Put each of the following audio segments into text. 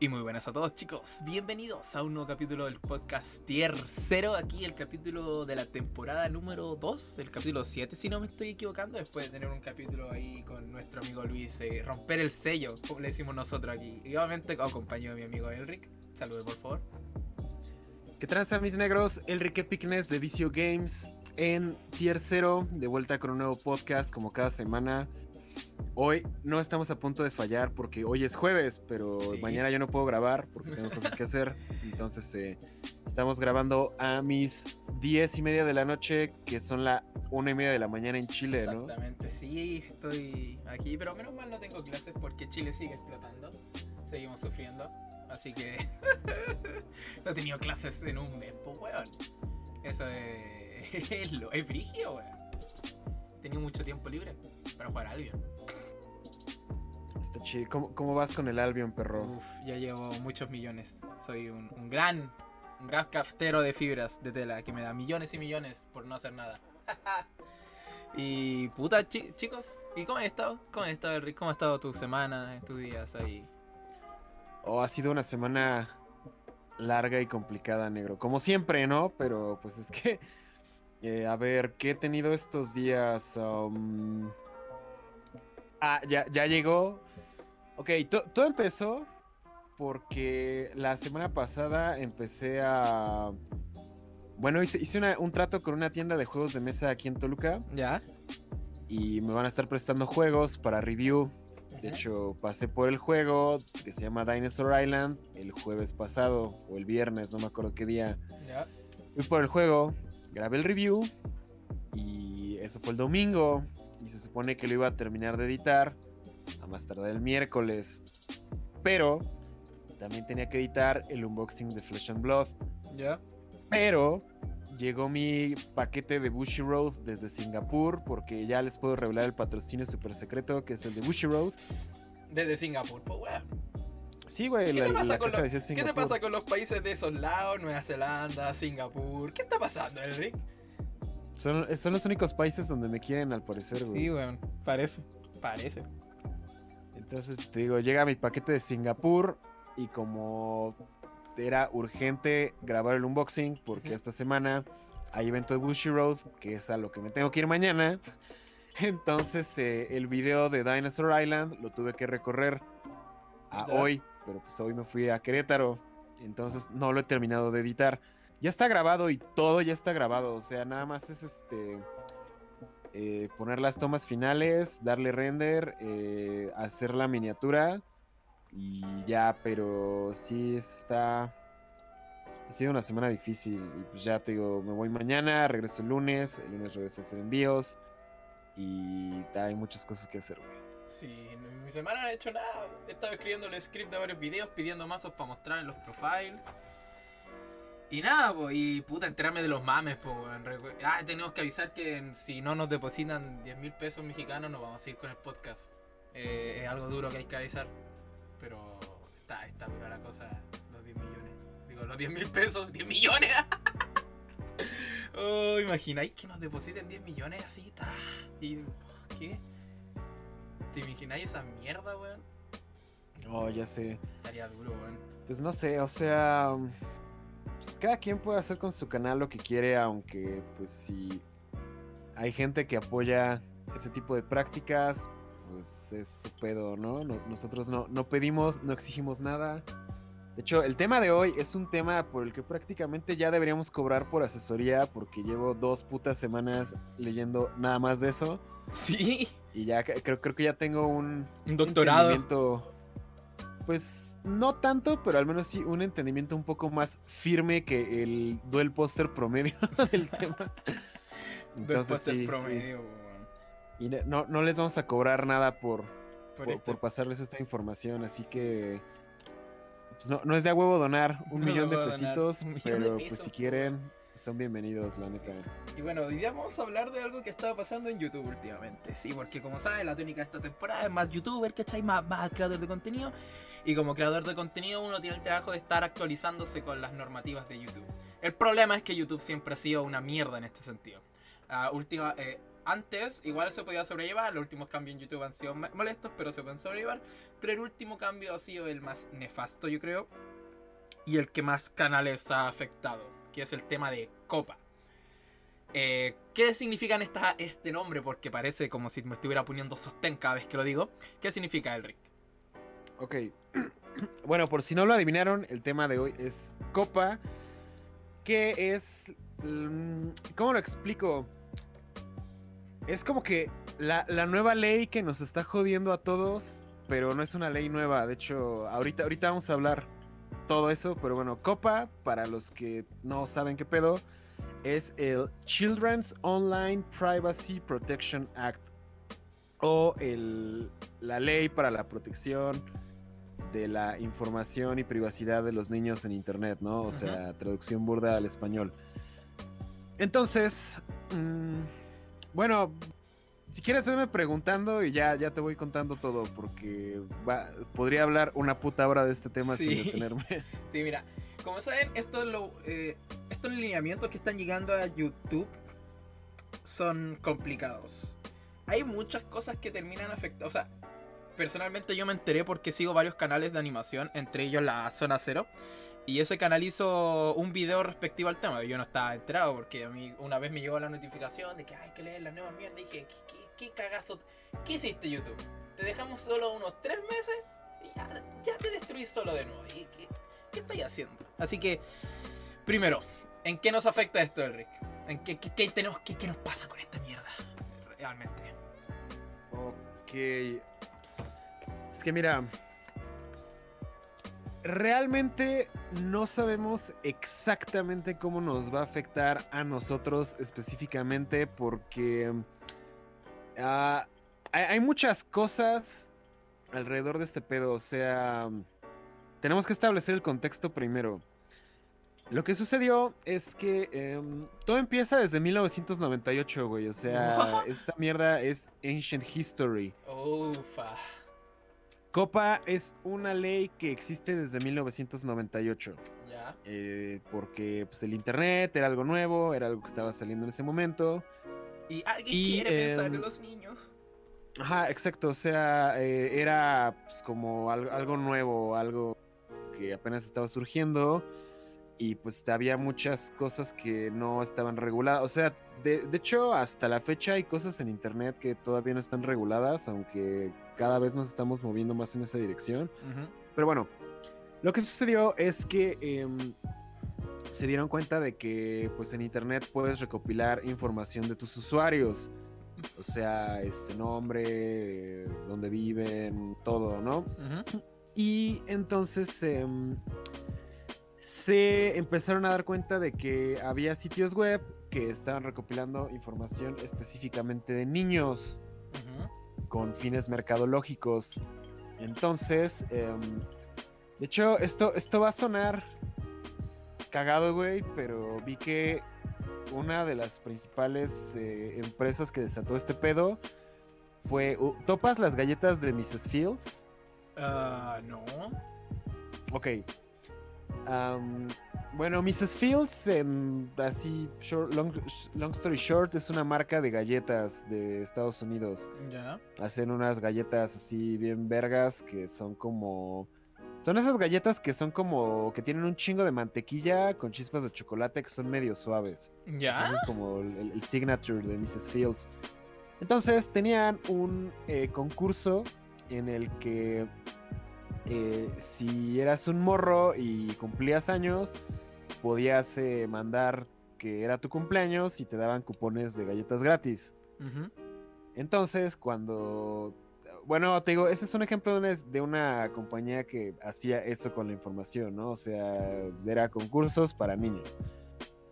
Y muy buenas a todos chicos, bienvenidos a un nuevo capítulo del podcast Tier 0, aquí el capítulo de la temporada número 2, el capítulo 7 si no me estoy equivocando, después de tener un capítulo ahí con nuestro amigo Luis, eh, romper el sello, como le decimos nosotros aquí, y obviamente acompañado de mi amigo Elric, salude por favor. ¿Qué tranza mis negros? Elric Epicness de Vicio Games en Tier 0, de vuelta con un nuevo podcast como cada semana. Hoy no estamos a punto de fallar porque hoy es jueves, pero Sí. mañana yo no puedo grabar porque tengo cosas que hacer. Entonces eh, estamos grabando a mis 10 y media de la noche, que son la una y media de la mañana en Chile, ¿no? Exactamente, sí, estoy aquí, pero menos mal no tengo clases porque Chile sigue explotando, seguimos sufriendo, así que no he tenido clases en un mes, pues weón. Eso es, es, lo- es brigio, weón. He tenido mucho tiempo libre para jugar Albion. Está chido. ¿Cómo, cómo vas con el Albion, perro? Uf, ya llevo muchos millones. Soy un, un gran, un gran caftero de fibras de tela que me da millones y millones por no hacer nada. y puta, chi- chicos, ¿y cómo has estado? ¿Cómo has estado, Rick? ¿Cómo ha estado tu semana, tus días ahí? Oh, ha sido una semana larga y complicada, negro. Como siempre, ¿no? Pero pues es que. eh, a ver, ¿qué he tenido estos días? Um, Ah, ya, ya llegó. Ok, to- todo empezó porque la semana pasada empecé a. Bueno, hice, hice una- un trato con una tienda de juegos de mesa aquí en Toluca ¿Ya? y me van a estar prestando juegos para review. De hecho, pasé por el juego que se llama Dinosaur Island el jueves pasado o el viernes, no me acuerdo qué día. Fui por el juego, grabé el review y eso fue el domingo. Y se supone que lo iba a terminar de editar a más tardar el miércoles. Pero también tenía que editar el unboxing de Flesh and Blood. ¿Ya? Pero llegó mi paquete de Bushy Road desde Singapur porque ya les puedo revelar el patrocinio super secreto que es el de Bushy Road. Desde Singapur, pues weón. Sí, güey, ¿Qué la, te pasa con los- ¿Qué te pasa con los países de esos lados? Nueva Zelanda, Singapur. ¿Qué está pasando, Rick? Son, son los únicos países donde me quieren al parecer, güey. Sí, weón. Parece. Parece. Entonces te digo, llega mi paquete de Singapur y como era urgente grabar el unboxing porque esta semana hay evento de Bushy Road, que es a lo que me tengo que ir mañana. Entonces eh, el video de Dinosaur Island lo tuve que recorrer a hoy, pero pues hoy me fui a Querétaro, entonces no lo he terminado de editar. Ya está grabado y todo ya está grabado, o sea, nada más es este eh, poner las tomas finales, darle render, eh, hacer la miniatura y ya, pero sí está... Ha sido una semana difícil y pues ya te digo, me voy mañana, regreso el lunes, el lunes regreso a hacer envíos y hay muchas cosas que hacer, güey. Sí, mi semana no he hecho nada. He estado escribiendo el script de varios videos, pidiendo mazos para mostrar en los profiles. Y nada, po, y puta, enterarme de los mames, po. weón. Ah, tenemos que avisar que si no nos depositan 10 mil pesos mexicanos, no vamos a ir con el podcast. Eh, es algo duro que hay que avisar. Pero está, está dura la cosa, los 10 millones. Digo, los 10 mil pesos, 10 millones. oh, imagináis que nos depositen 10 millones así, ta, y ¿qué? ¿Te imagináis esa mierda, weón? Oh, ya sé. Estaría duro, weón. Pues no sé, o sea, pues cada quien puede hacer con su canal lo que quiere, aunque pues si hay gente que apoya ese tipo de prácticas, pues es su pedo, ¿no? No- nosotros no, no pedimos, no exigimos nada. De hecho, el tema de hoy es un tema por el que prácticamente ya deberíamos cobrar por asesoría, porque llevo dos putas semanas leyendo nada más de eso. Sí, Y ya creo, creo que ya tengo un, un doctorado. Pues no tanto, pero al menos sí un entendimiento un poco más firme que el duel póster promedio del tema. Del sí, promedio. Y no, no les vamos a cobrar nada por, Por por, este- por pasarles esta información, así que pues no, no es de a huevo donar un No millón de pesitos, de pero pues si quieren, son bienvenidos, la neta. Y bueno, hoy día vamos a hablar de algo que estaba pasando en YouTube últimamente. Sí, porque como sabes, la tónica de esta temporada es más youtuber, ¿cachai? Más, más creador de contenido. Y como creador de contenido uno tiene el trabajo de estar actualizándose con las normativas de YouTube. El problema es que YouTube siempre ha sido una mierda en este sentido. Ah, eh, antes igual se podía sobrellevar, los últimos cambios en YouTube han sido molestos, pero se pueden sobrellevar. Pero el último cambio ha sido el más nefasto, yo creo. Y el que más canales ha afectado, que es el tema de Copa. Eh, ¿Qué significan esta, este nombre? Porque parece como si me estuviera poniendo sostén cada vez que lo digo. ¿Qué significa Elric? Ok. Bueno, por si no lo adivinaron, el tema de hoy es Copa, que es... mm, ¿Cómo lo explico? Es como que la, nueva ley que nos está jodiendo a todos, pero no es una ley nueva. De hecho, ahorita, ahorita vamos a hablar todo eso, pero bueno, Copa, para los que no saben qué pedo, es el Children's Online Privacy Protection Act o el, la ley para la protección de la información y privacidad de los niños en internet, ¿no? O sea, traducción burda al español. Entonces, mm, bueno, si quieres verme preguntando y ya, ya te voy contando todo, porque va- podría hablar una puta hora de este tema Sí. sin detenerme. Sí, mira, como saben, estos, lo, eh, estos lineamientos que están llegando a YouTube son complicados. Hay muchas cosas que terminan afectando. O sea, personalmente yo me enteré porque sigo varios canales de animación, entre ellos la Zona Cero. Y ese canal hizo un video respectivo al tema. Yo no estaba enterado porque a mí una vez me llegó la notificación de que hay que leer la nueva mierda. Y dije, ¿qué, cagazo? ¿Qué hiciste YouTube? Te dejamos solo unos tres meses y ya, te destruís solo de nuevo. ¿Y qué, qué estáis haciendo? Así que, primero, ¿en qué nos afecta esto, Elric? ¿En qué, qué, qué tenemos, qué, qué nos pasa con esta mierda? Realmente. Ok. Es que mira. Realmente no sabemos exactamente cómo nos va a afectar a nosotros específicamente porque ah, hay, hay muchas cosas alrededor de este pedo. O sea, tenemos que establecer el contexto primero. Lo que sucedió es que em, todo empieza desde 1998, güey. O sea, esta mierda es ancient history. Ufa. Copa es una ley que existe desde 1998. Ya. eh, porque pues, el internet era algo nuevo, era algo que estaba saliendo en ese momento. Y alguien Y, quiere pensar em, en los niños. Ajá, exacto. O sea, eh, era pues, como algo, algo nuevo, algo que apenas estaba surgiendo. Y pues había muchas cosas que no estaban reguladas. O sea, de, de hecho, hasta la fecha hay cosas en internet que todavía no están reguladas, aunque cada vez nos estamos moviendo más en esa dirección. Pero bueno, lo que sucedió es que em, se dieron cuenta de que pues en internet puedes recopilar información de tus usuarios. O sea, este nombre, eh, dónde viven, todo, ¿no? Y entonces em, se empezaron a dar cuenta de que había sitios web que estaban recopilando información específicamente de niños con fines mercadológicos. Entonces, em, de hecho, esto, esto va a sonar cagado, güey, pero vi que una de las principales eh, empresas que desató este pedo fue... uh, ¿Topas las galletas de Mrs. Fields? Ah, no. Ok. Bueno, Mrs. Fields, en, así, short- long, long story short, es una marca de galletas de Estados Unidos. Ya. Hacen unas galletas así bien vergas que son como... Son esas galletas que son como... que tienen un chingo de mantequilla con chispas de chocolate que son medio suaves. Ya. Ese es como el signature de Mrs. Fields. Entonces tenían un eh, concurso en el que eh, si eras un morro y cumplías años, podías eh, mandar que era tu cumpleaños y te daban cupones de galletas gratis. Entonces, cuando... Bueno, te digo, ese es un ejemplo de una, de una compañía que hacía eso con la información, ¿no? O sea, era concursos para niños.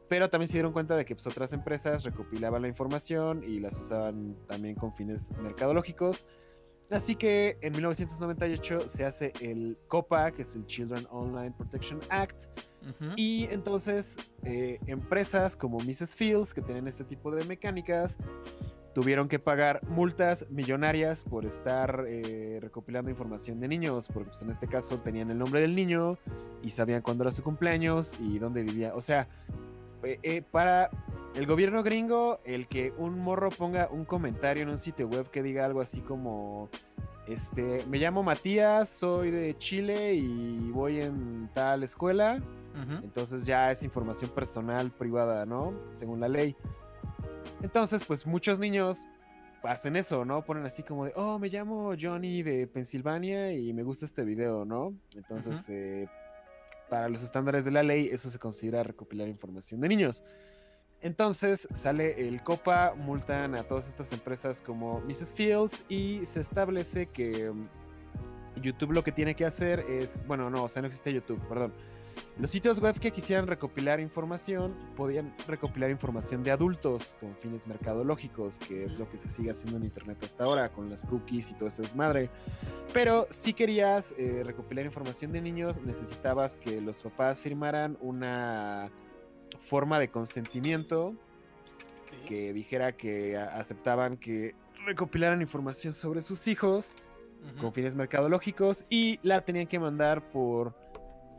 Pero también se dieron cuenta de que pues, otras empresas recopilaban la información y las usaban también con fines mercadológicos. Así que en 1998 se hace el COPA, que es el Children Online Protection Act, y entonces eh, empresas como Mrs. Fields, que tienen este tipo de mecánicas, tuvieron que pagar multas millonarias por estar eh, recopilando información de niños, porque pues, en este caso tenían el nombre del niño y sabían cuándo era su cumpleaños y dónde vivía. O sea, eh, eh, para el gobierno gringo, el que un morro ponga un comentario en un sitio web que diga algo así como, este, me llamo Matías, soy de Chile y voy en tal escuela, entonces ya es información personal privada, ¿no? Según la ley. Entonces, pues muchos niños hacen eso, ¿no? Ponen así como de, oh, me llamo Johnny de Pensilvania y me gusta este video, ¿no? Entonces, eh, para los estándares de la ley, eso se considera recopilar información de niños. Entonces sale el COPA, multan a todas estas empresas como Mrs. Fields y se establece que mm, YouTube lo que tiene que hacer es, bueno, no, o sea, no existe YouTube, perdón. Los sitios web que quisieran recopilar información podían recopilar información de adultos con fines mercadológicos, que es lo que se sigue haciendo en Internet hasta ahora con las cookies y todo eso es madre. Pero si querías eh, recopilar información de niños, necesitabas que los papás firmaran una forma de consentimiento que dijera que aceptaban que recopilaran información sobre sus hijos con fines mercadológicos y la tenían que mandar por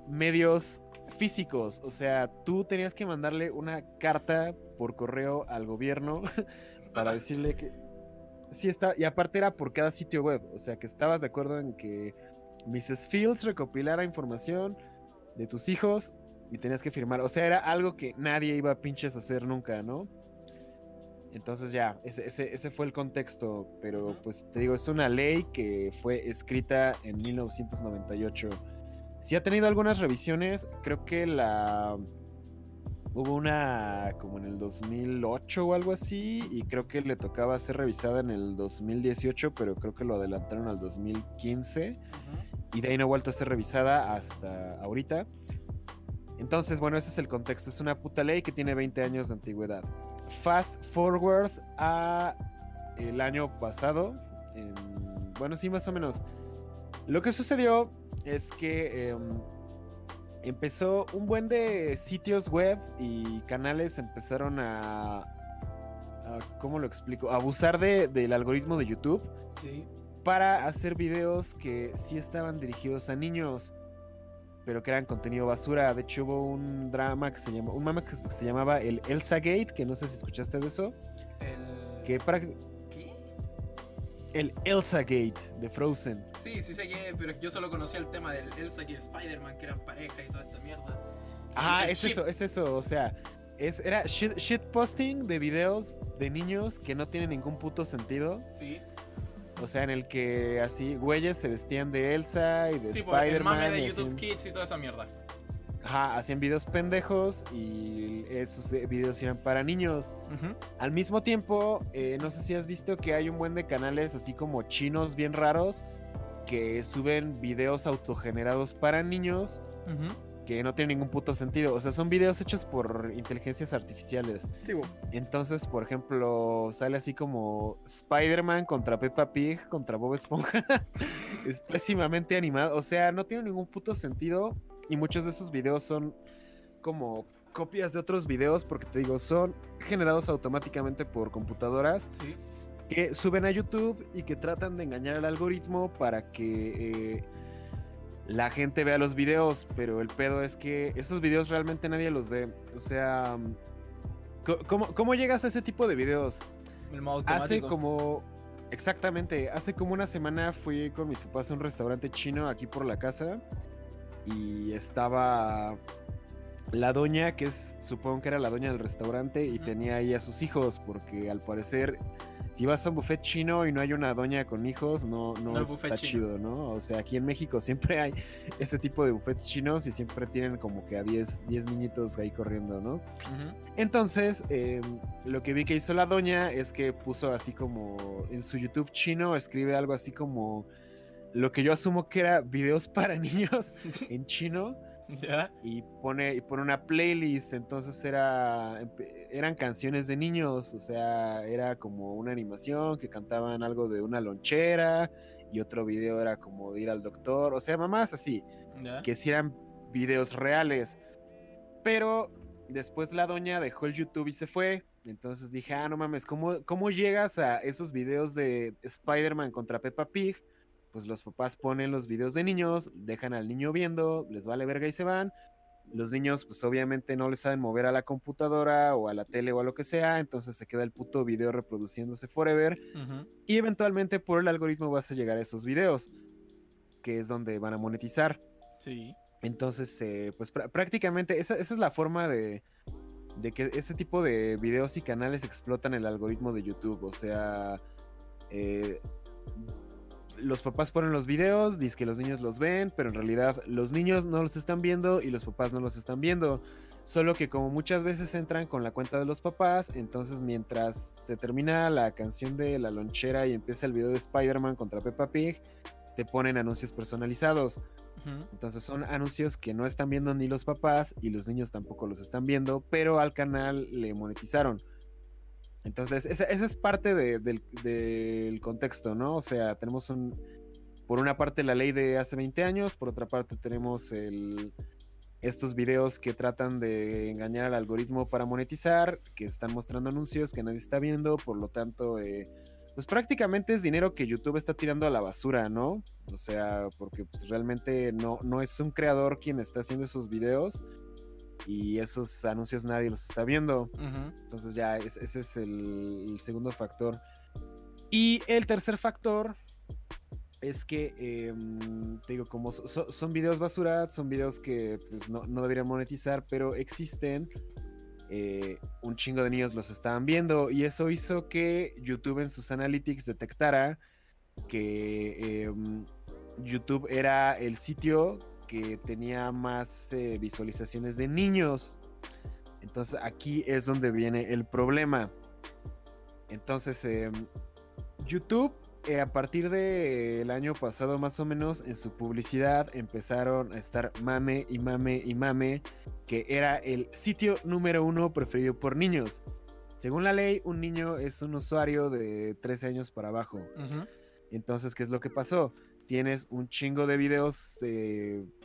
medios físicos. O sea, tú tenías que mandarle una carta por correo al gobierno para decirle que sí está. Y aparte era por cada sitio web. O sea, que estabas de acuerdo en que Mrs. Fields recopilara información de tus hijos y tenías que firmar. O sea, era algo que nadie iba a pinches hacer nunca, ¿no? Entonces ya, ese, ese, fue el contexto, pero pues te digo, es una ley que fue escrita en 1998. Si ha tenido algunas revisiones, creo que la... Hubo una como en el 2008 o algo así, y creo que le tocaba ser revisada en el 2018, pero creo que lo adelantaron al 2015, y de ahí no ha vuelto a ser revisada hasta ahorita. Entonces, bueno, ese es el contexto. Es una puta ley que tiene 20 años de antigüedad. Fast forward a el año pasado. bueno, sí, más o menos. Lo que sucedió es que em, empezó un buen de sitios web y canales empezaron a, ¿cómo lo explico? A abusar del algoritmo de YouTube. Sí. Para hacer videos que sí estaban dirigidos a niños pero que eran contenido basura. De hecho, hubo un drama que se llama, un mama que se llamaba el Elsa Gate, que no sé si escuchaste de eso. El... Que para... El Elsa Gate de Frozen. Sí, sí sé que, pero yo solo conocía el tema del Elsa y Spider-Man, que eran pareja y toda esta mierda. Ah, es eso, es eso, o sea, es, era shit, posting de videos de niños que no tienen ningún puto sentido. Sí. O sea, en el que así güeyes se vestían de Elsa y de sí, Spider-Man. de YouTube Kids y toda esa mierda. Ajá, hacían videos pendejos y esos videos eran para niños. Al mismo tiempo, eh, no sé si has visto que hay un buen de canales así como chinos bien raros que suben videos autogenerados para niños que no tiene ningún puto sentido. O sea, son videos hechos por inteligencias artificiales. Entonces, por ejemplo, sale así como Spider-Man contra Peppa Pig contra Bob Esponja. es pésimamente animado. O sea, no tiene ningún puto sentido. Y muchos de esos videos son como copias de otros videos, porque te digo, son generados automáticamente por computadoras. Que suben a YouTube y que tratan de engañar al algoritmo para que eh, la gente vea los videos, pero el pedo es que esos videos realmente nadie los ve. O sea, ¿cómo, cómo llegas a ese tipo de videos? El modo Hace como... Exactamente, hace como una semana fui con mis papás a un restaurante chino aquí por la casa y estaba la doña, que es, supongo que era la doña del restaurante, y tenía ahí a sus hijos, porque al parecer si vas a un buffet chino y no hay una doña con hijos, no, no, está chido, ¿no? O sea, aquí en México siempre hay este tipo de buffets chinos y siempre tienen como que a 10, 10 niñitos ahí corriendo, ¿no? Entonces, em, lo que vi que hizo la doña es que puso así como en su YouTube chino, escribe algo así como lo que yo asumo que era videos para niños en chino. Y pone, y pone una playlist, entonces era, eran canciones de niños, o sea, era como una animación que cantaban algo de una lonchera y otro video era como de ir al doctor, o sea, mamás así, que si eran videos reales. Pero después la doña dejó el YouTube y se fue. Entonces dije, ah, no mames, ¿cómo, cómo llegas a esos videos de Spider-Man contra Peppa Pig? Pues los papás ponen los videos de niños, dejan al niño viendo, les vale verga y se van. Los niños, pues obviamente no le saben mover a la computadora o a la tele o a lo que sea, entonces se queda el puto video reproduciéndose forever. Y eventualmente por el algoritmo vas a llegar a esos videos, que es donde van a monetizar. Sí. Entonces, eh, pues prá- prácticamente esa, esa es la forma de, de que ese tipo de videos y canales explotan el algoritmo de YouTube. O sea, eh, los papás ponen los videos, dicen que los niños los ven, pero en realidad los niños no los están viendo y los papás no los están viendo. Solo que como muchas veces entran con la cuenta de los papás, entonces mientras se termina la canción de la lonchera y empieza el video de Spider-Man contra Peppa Pig, te ponen anuncios personalizados. Entonces son anuncios que no están viendo ni los papás y los niños tampoco los están viendo, pero al canal le monetizaron. Entonces, esa, es parte de- del, contexto, ¿no? O sea, tenemos un, por una parte la ley de hace 20 años, por otra parte tenemos el, estos videos que tratan de engañar al algoritmo para monetizar, que están mostrando anuncios que nadie está viendo, por lo tanto, eh, pues prácticamente es dinero que YouTube está tirando a la basura, ¿no? O sea, porque pues, realmente no es un creador quien está haciendo esos videos y esos anuncios nadie los está viendo. Entonces ya es- ese es el, el segundo factor. Y el tercer factor es que, em, te digo, como so- so- son videos basura, son videos que pues, no, no deberían monetizar, pero existen. eh, un chingo de niños los estaban viendo y eso hizo que YouTube en sus analytics detectara que em, YouTube era el sitio que tenía más eh, visualizaciones de niños. Entonces aquí es donde viene el problema. Entonces, em, YouTube, eh, a partir del año pasado más o menos, en su publicidad empezaron a estar mame y mame y mame, que era el sitio número uno preferido por niños. Según la ley, un niño es un usuario de 13 años para abajo. Entonces, ¿qué es lo que pasó? Tienes un chingo de videos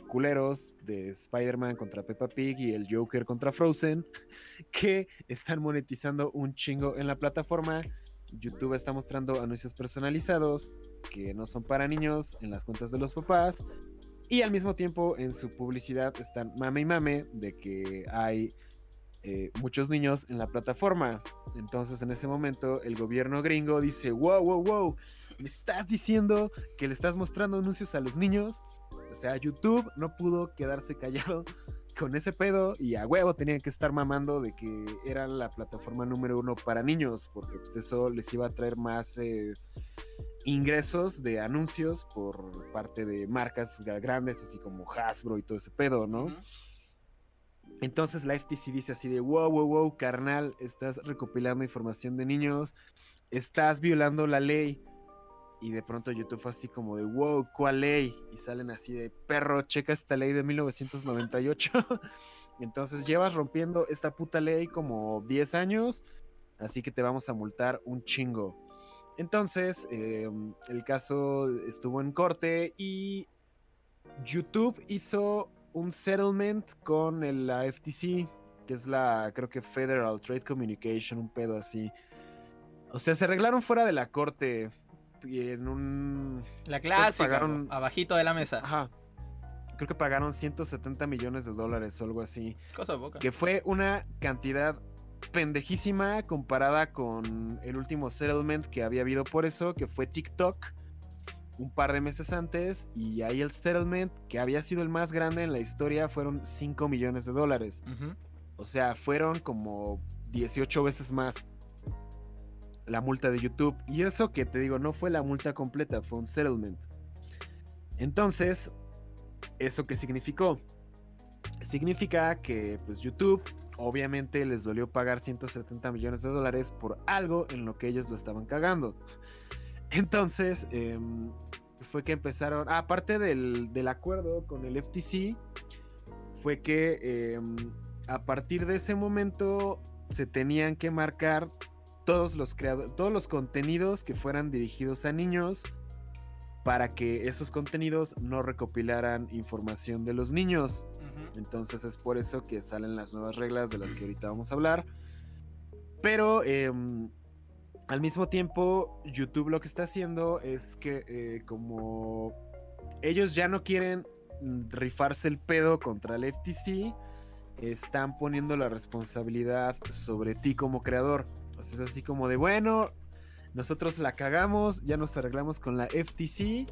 culeros de Spider-Man contra Peppa Pig y el Joker contra Frozen que están monetizando un chingo en la plataforma. YouTube está mostrando anuncios personalizados que no son para niños en las cuentas de los papás. Y al mismo tiempo en su publicidad están mame y mame de que hay eh, muchos niños en la plataforma. Entonces en ese momento el gobierno gringo dice, wow, wow, wow, ¿me estás diciendo que le estás mostrando anuncios a los niños? O sea, YouTube no pudo quedarse callado con ese pedo y a huevo tenían que estar mamando de que era la plataforma número uno para niños, porque pues eso les iba a traer más eh, ingresos de anuncios por parte de marcas gra- grandes, así como Hasbro y todo ese pedo, ¿no? Entonces la FTC dice así de, wow, wow, wow, carnal, estás recopilando información de niños, estás violando la ley. Y de pronto YouTube fue así como de, wow, ¿cuál ley? Y salen así de, perro, checa esta ley de 1998. Entonces llevas rompiendo esta puta ley como 10 años, así que te vamos a multar un chingo. Entonces, eh, el caso estuvo en corte y YouTube hizo un settlement con el- la FTC, que es la, creo que Federal Trade Communication, un pedo así. O sea, se arreglaron fuera de la corte y en un... La clásica, pagaron- abajito de la mesa. Ajá. Creo que pagaron 170 millones de dólares o algo así. Cosa poca. Que fue una cantidad pendejísima comparada con el último settlement que había habido por eso, que fue TikTok un par de meses antes. Y ahí el settlement, que había sido el más grande en la historia, fueron 5 millones de dólares. O sea, fueron como 18 veces más la multa de YouTube. Y eso que te digo, no fue la multa completa, fue un settlement. Entonces, ¿eso qué significó? Significa que pues YouTube obviamente les dolió pagar 170 millones de dólares por algo en lo que ellos lo estaban cagando. Entonces, em, fue que empezaron, aparte del, del acuerdo con el FTC, fue que em, a partir de ese momento se tenían que marcar todos los creado- todos los contenidos que fueran dirigidos a niños para que esos contenidos no recopilaran información de los niños. Entonces es por eso que salen las nuevas reglas de las que ahorita vamos a hablar. Pero em, al mismo tiempo, YouTube lo que está haciendo es que eh, como ellos ya no quieren rifarse el pedo contra el FTC, están poniendo la responsabilidad sobre ti como creador. Sea, es así como de, bueno, nosotros la cagamos, ya nos arreglamos con la FTC,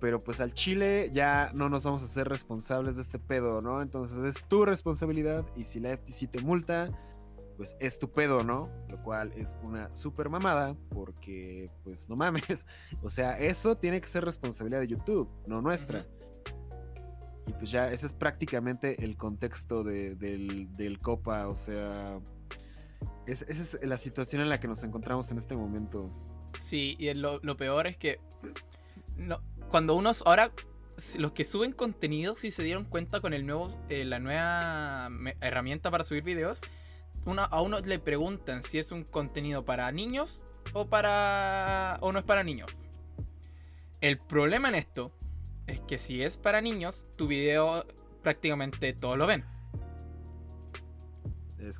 pero pues al Chile ya no nos vamos a hacer responsables de este pedo, ¿no? Entonces es tu responsabilidad y si la FTC te multa, pues es tu pedo, ¿no? Lo cual es una super mamada porque pues no mames. O sea, eso tiene que ser responsabilidad de YouTube, no nuestra. Y pues ya, ese es prácticamente el contexto del, Copa, o sea, esa es la situación en la que nos encontramos en este momento. Sí, y lo, peor es que no, cuando unos ahora los que suben contenido si se dieron cuenta con el nuevo eh, la nueva herramienta para subir videos a uno le preguntan si es un contenido para niños o para o no es para niños el problema en esto es que si es para niños, tu video prácticamente todos lo ven.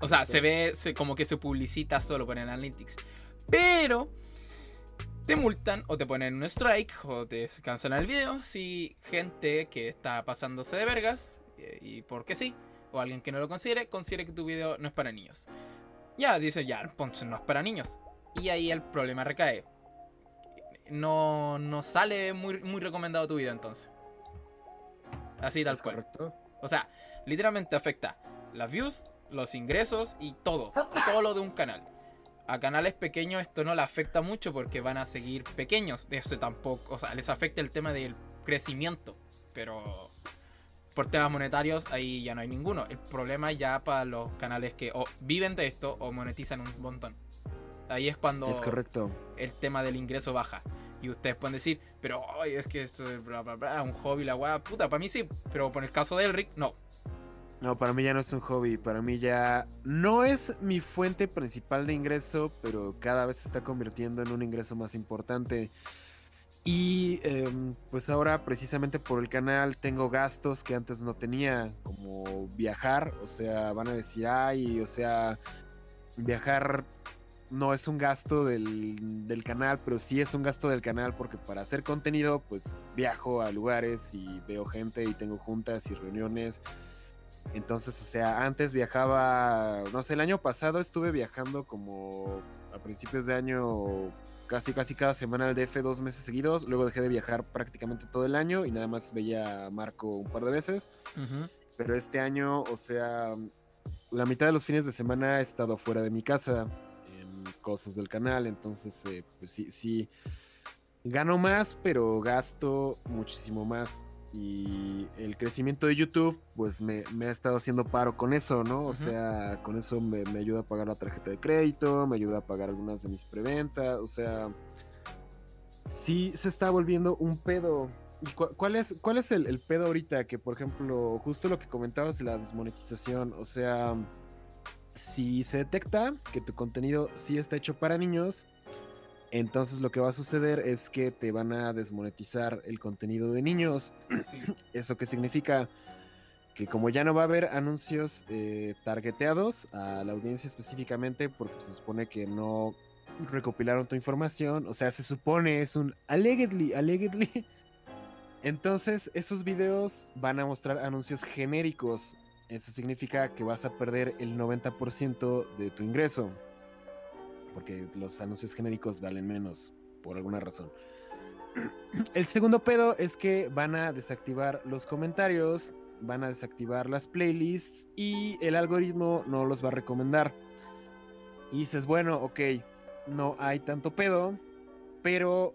O sea, se ve como que se publicita solo por el Analytics. Pero te multan o te ponen un strike o te cancelan el video si gente que está pasándose de vergas y, porque sí, o alguien que no lo considere, considere que tu video no es para niños. Ya, dice, ya, entonces no es para niños. Y ahí el problema recae no, no sale muy, muy recomendado tu video entonces. Así tal cual. Correcto. O sea, literalmente afecta las views, los ingresos y todo. Todo lo de un canal. A canales pequeños esto no le afecta mucho porque van a seguir pequeños. Eso tampoco, o sea, les afecta el tema del crecimiento. Pero por temas monetarios ahí ya no hay ninguno. El problema ya para los canales que o viven de esto o monetizan un montón. Ahí es cuando es correcto. el tema del ingreso baja. Y ustedes pueden decir, pero es que esto es bla, bla, bla, un hobby, la weá, puta, para mí sí, pero por el caso de Elric, no. No, para mí ya no es un hobby, para mí ya no es mi fuente principal de ingreso, pero cada vez se está convirtiendo en un ingreso más importante. Y em, pues ahora precisamente por el canal tengo gastos que antes no tenía, como viajar, o sea, van a decir, ay, o sea, viajar no es un gasto del, canal, pero sí es un gasto del canal porque para hacer contenido, pues viajo a lugares y veo gente y tengo juntas y reuniones. Entonces, o sea, antes viajaba, no sé, el año pasado estuve viajando como a principios de año, casi casi cada semana al DF dos meses seguidos. Luego dejé de viajar prácticamente todo el año y nada más veía a Marco un par de veces. Pero este año, o sea, la mitad de los fines de semana he estado fuera de mi casa cosas del canal. Entonces, eh, pues sí, sí, gano más, pero gasto muchísimo más. Y el crecimiento de YouTube, pues me, ha estado haciendo paro con eso, ¿no? O sea, con eso me, ayuda a pagar la tarjeta de crédito, me ayuda a pagar algunas de mis preventas, o sea, sí se está volviendo un pedo. ¿Y cuál es, cuál es el, el pedo ahorita? Que, por ejemplo, justo lo que comentabas de la desmonetización, o sea, si se detecta que tu contenido sí está hecho para niños, entonces lo que va a suceder es que te van a desmonetizar el contenido de niños. ¿Eso qué significa? Que como ya no va a haber anuncios eh, targeteados a la audiencia específicamente, porque se supone que no recopilaron tu información, o sea, se supone es un allegedly, allegedly. Entonces, esos videos van a mostrar anuncios genéricos eso significa que vas a perder el 90% de tu ingreso. Porque los anuncios genéricos valen menos, por alguna razón. El segundo pedo es que van a desactivar los comentarios, van a desactivar las playlists y el algoritmo no los va a recomendar. Y dices, bueno, ok, no hay tanto pedo, pero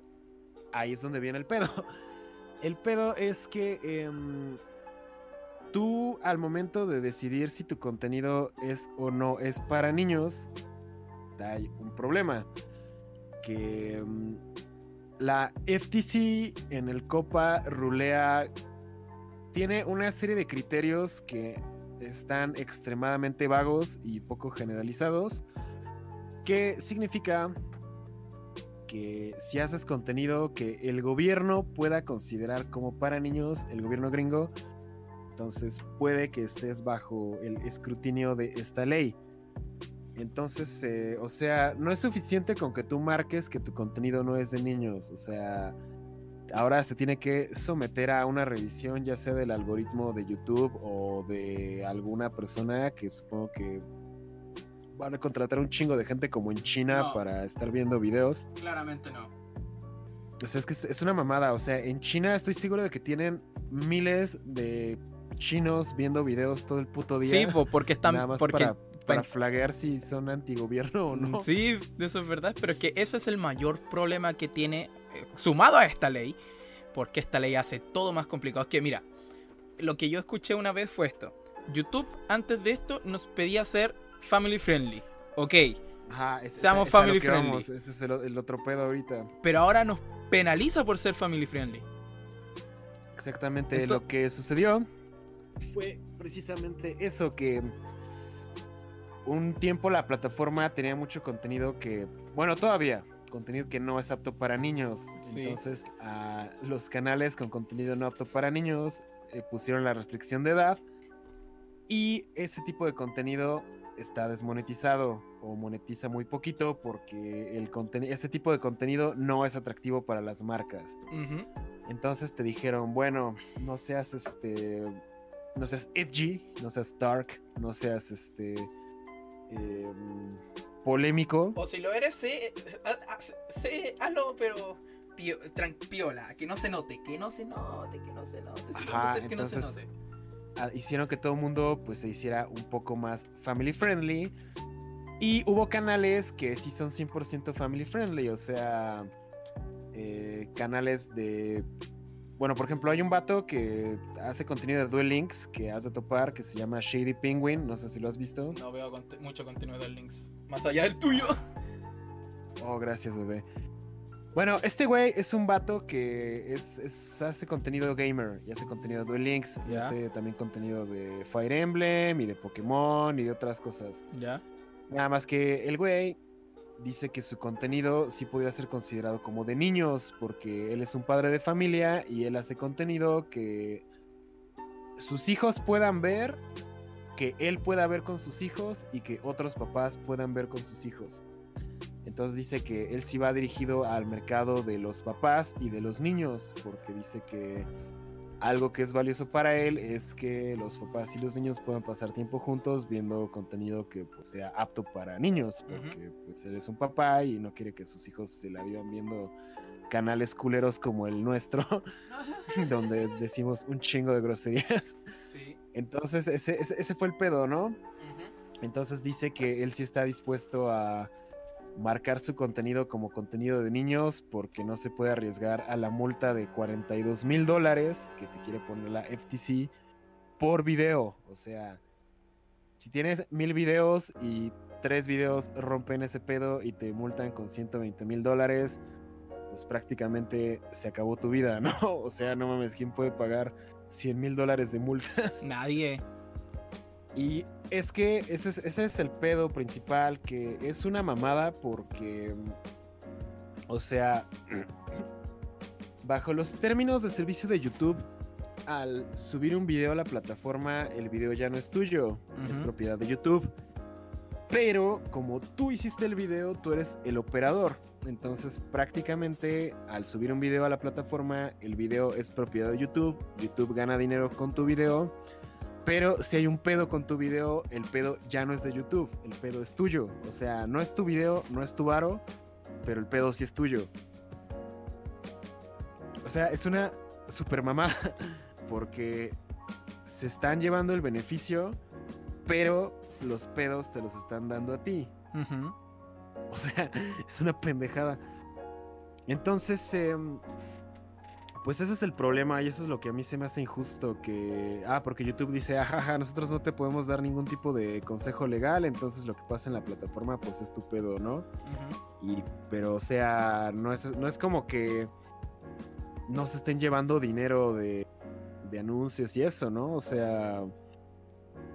ahí es donde viene el pedo. El pedo es que em, tú al momento de decidir si tu contenido es o no es para niños, hay un problema. Que mm, la FTC en el Copa Rulea tiene una serie de criterios que están extremadamente vagos y poco generalizados. Que significa que si haces contenido que el gobierno pueda considerar como para niños, el gobierno gringo, entonces puede que estés bajo el escrutinio de esta ley. Entonces, eh, o sea, no es suficiente con que tú marques que tu contenido no es de niños. O sea, ahora se tiene que someter a una revisión, ya sea del algoritmo de YouTube o de alguna persona que supongo que van a contratar un chingo de gente como en China No. para estar viendo videos. Claramente no. O sea, es que es, una mamada. O sea, en China estoy seguro de que tienen miles de chinos viendo videos todo el puto día. Sí, po, porque están. nada más porque, para, para flaguear si son antigobierno o no. Sí, eso es verdad, pero es que ese es el mayor problema que tiene, eh, sumado a esta ley, porque esta ley hace todo más complicado. Es que, mira, lo que yo escuché una vez fue esto. YouTube, antes de esto, nos pedía ser family friendly. Ok, Ajá, es, Seamos family friendly. vamos, Ese es el, el otro pedo ahorita. pero ahora nos penaliza por ser family friendly. Exactamente Esto- lo que sucedió fue precisamente eso que un tiempo la plataforma tenía mucho contenido que, bueno, todavía contenido que no es apto para niños. Sí. Entonces, a los canales con contenido no apto para niños eh, pusieron la restricción de edad y ese tipo de contenido está desmonetizado o monetiza muy poquito porque el ese tipo de contenido no es atractivo para las marcas. Entonces te dijeron, bueno, no seas este. No seas edgy, no seas dark, no seas este. Em, polémico. O si lo eres, sé, sé- hazlo, pero pio- tran- piola, que no se note, que no se note, que no se note. Si Ajá, hacer, que no se entonces- note. ah, Hicieron que todo el mundo pues se hiciera un poco más family friendly. Y hubo canales que sí son 100% family friendly, o sea, eh, canales de... Bueno, por ejemplo, hay un vato que hace contenido de Duel Links que has de topar, que se llama Shady Penguin, no sé si lo has visto. No veo mucho contenido de links. Más allá del tuyo. Oh, gracias, bebé. Bueno, este güey es un vato que es, es- hace contenido gamer y hace contenido de Duel Links y hace también contenido de Fire Emblem y de Pokémon y de otras cosas. Ya. Nada más que el güey dice que su contenido sí podría ser considerado como de niños porque él es un padre de familia y él hace contenido que sus hijos puedan ver, que él pueda ver con sus hijos y que otros papás puedan ver con sus hijos. Entonces dice que él sí va dirigido al mercado de los papás y de los niños porque dice que algo que es valioso para él es que los papás y los niños puedan pasar tiempo juntos viendo contenido que pues, sea apto para niños, porque pues, él es un papá y no quiere que sus hijos se la vivan viendo canales culeros como el nuestro, donde decimos un chingo de groserías. Sí. Entonces ese, ese, ese fue el pedo, ¿no? Ujú. Entonces dice que él sí está dispuesto a marcar su contenido como contenido de niños porque no se puede arriesgar a la multa de 42 mil dólares que te quiere poner la FTC por video. O sea, si tienes mil videos y tres videos rompen ese pedo y te multan con 120 mil dólares, pues prácticamente se acabó tu vida, ¿no? O sea, no mames, ¿quién puede pagar 100 mil dólares de multas? Nadie. Y es que ese es, ese es el pedo principal, que es una mamada porque, mm, o sea, bajo los términos de servicio de YouTube, al subir un video a la plataforma, el video ya no es tuyo, es propiedad de YouTube. Pero como tú hiciste el video, tú eres el operador. Entonces prácticamente al subir un video a la plataforma, el video es propiedad de YouTube. YouTube gana dinero con tu video. Pero si hay un pedo con tu video, el pedo ya no es de YouTube, el pedo es tuyo. O sea, no es tu video, no es tu varo, pero el pedo sí es tuyo. O sea, es una super mamada porque se están llevando el beneficio, pero los pedos te los están dando a ti. O sea, es una pendejada. Entonces, em, pues ese es el problema y eso es lo que a mí se me hace injusto. Que, ah, porque YouTube dice, ajaja, nosotros no te podemos dar ningún tipo de consejo legal, entonces lo que pasa en la plataforma, pues es tu pedo, ¿no? Y, pero, o sea, no es, no es como que no se estén llevando dinero de, de anuncios y eso, ¿no? O sea,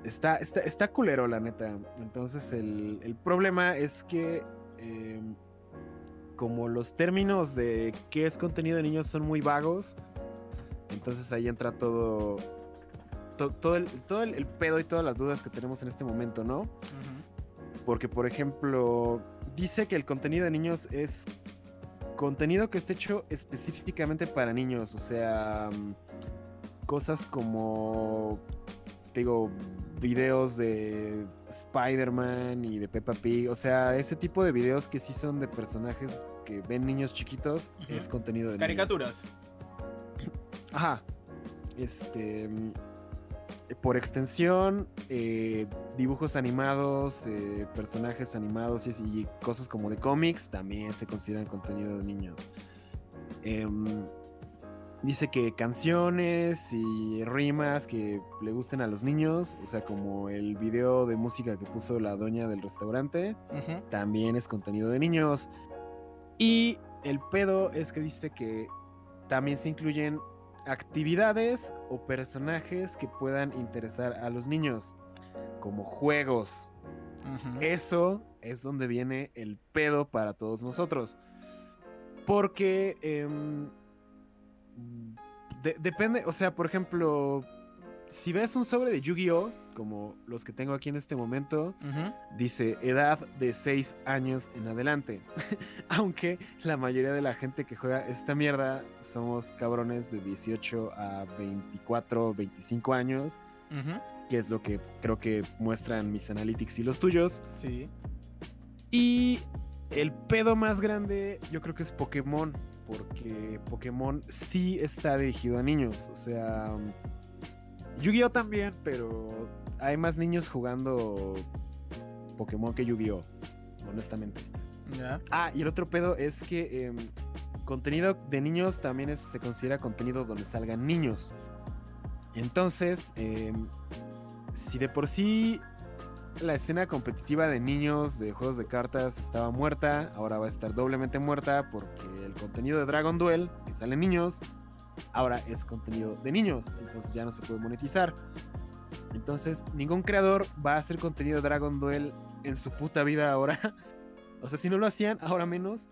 está, está, está culero, la neta. Entonces, el, el problema es que, eh, como los términos de qué es contenido de niños son muy vagos, entonces ahí entra todo. to- Todo, el, todo el, el pedo y todas las dudas que tenemos en este momento, ¿no? Porque, por ejemplo, dice que el contenido de niños es contenido que esté hecho específicamente para niños, o sea, mm, cosas como, digo, videos de Spider-Man y de Peppa Pig, o sea, ese tipo de videos que sí son de personajes que ven niños chiquitos, es contenido de niños. Caricaturas. Ajá. Este. mm, Por extensión, eh, dibujos animados, eh, personajes animados y, y cosas como de cómics también se consideran contenido de niños. Em, dice que canciones y rimas que le gusten a los niños, o sea, como el video de música que puso la doña del restaurante, también es contenido de niños. Y el pedo es que dice que también se incluyen actividades o personajes que puedan interesar a los niños, como juegos. Eso es donde viene el pedo para todos nosotros. Porque em, de- depende, o sea, por ejemplo, si ves un sobre de Yu-Gi-Oh, como los que tengo aquí en este momento, dice edad de 6 años en adelante. Aunque la mayoría de la gente que juega esta mierda somos cabrones de 18 a 24, 25 años, que es lo que creo que muestran mis analytics y los tuyos. Sí. Y el pedo más grande yo creo que es Pokémon, porque Pokémon sí está dirigido a niños, o sea, Yu-Gi-Oh también, pero hay más niños jugando Pokémon que Yu-Gi-Oh, honestamente. Ah, y el otro pedo es que em, contenido de niños también es- se considera contenido donde salgan niños. Entonces, em, si de por sí la escena competitiva de niños de juegos de cartas estaba muerta, ahora va a estar doblemente muerta porque el contenido de Dragon Duel, que sale en niños, ahora es contenido de niños, entonces ya no se puede monetizar. Entonces, ningún creador va a hacer contenido de Dragon Duel en su puta vida ahora. O sea, si no lo hacían, ahora menos,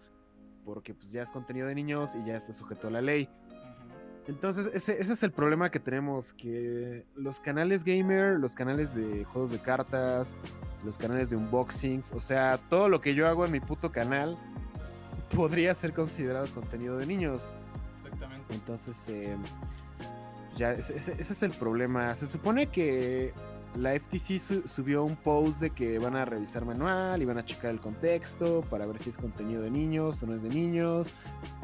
porque pues ya es contenido de niños y ya está sujeto a la ley. Entonces, ese, ese es el problema que tenemos, que los canales gamer, los canales de juegos de cartas, los canales de unboxings, o sea, todo lo que yo hago en mi puto canal podría ser considerado contenido de niños. Exactamente. Entonces, eh, ya ese, ese- ese es el problema. Se supone que la FTC su- subió un post de que van a revisar manual y van a checar el contexto para ver si es contenido de niños o no es de niños.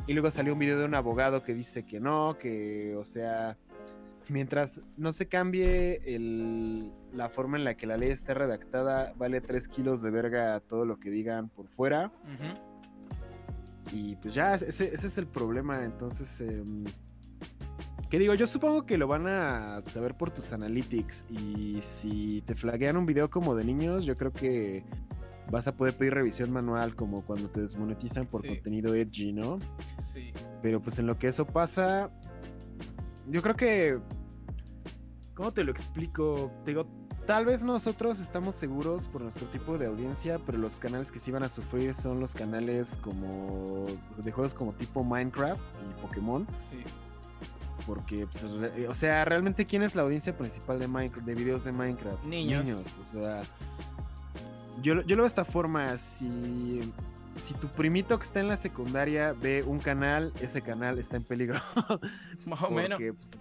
Y luego salió un video de un abogado que dice que no, que, o sea, mientras no se cambie el- la forma en la que la ley esté redactada, vale 3 kilos de verga todo lo que digan por fuera. Y pues ya, ese, ese es el problema. Entonces, em, ¿qué digo? Yo supongo que lo van a saber por tus analytics. Y si te flaguean un video como de niños, yo creo que vas a poder pedir revisión manual como cuando te desmonetizan por Sí. contenido edgy, ¿no? Sí. Pero pues en lo que eso pasa, yo creo que... ¿Cómo te lo explico? Te digo, tal vez nosotros estamos seguros por nuestro tipo de audiencia, pero los canales que sí van a sufrir son los canales como de juegos como tipo Minecraft y Pokémon, Sí. Porque, pues, re- o sea, realmente quién es la audiencia principal de Minecraft, de videos de Minecraft? Niños. o sea, yo, lo- yo lo veo de esta forma, si si tu primito que está en la secundaria ve un canal, ese canal está en peligro. Más o menos. Porque, pues,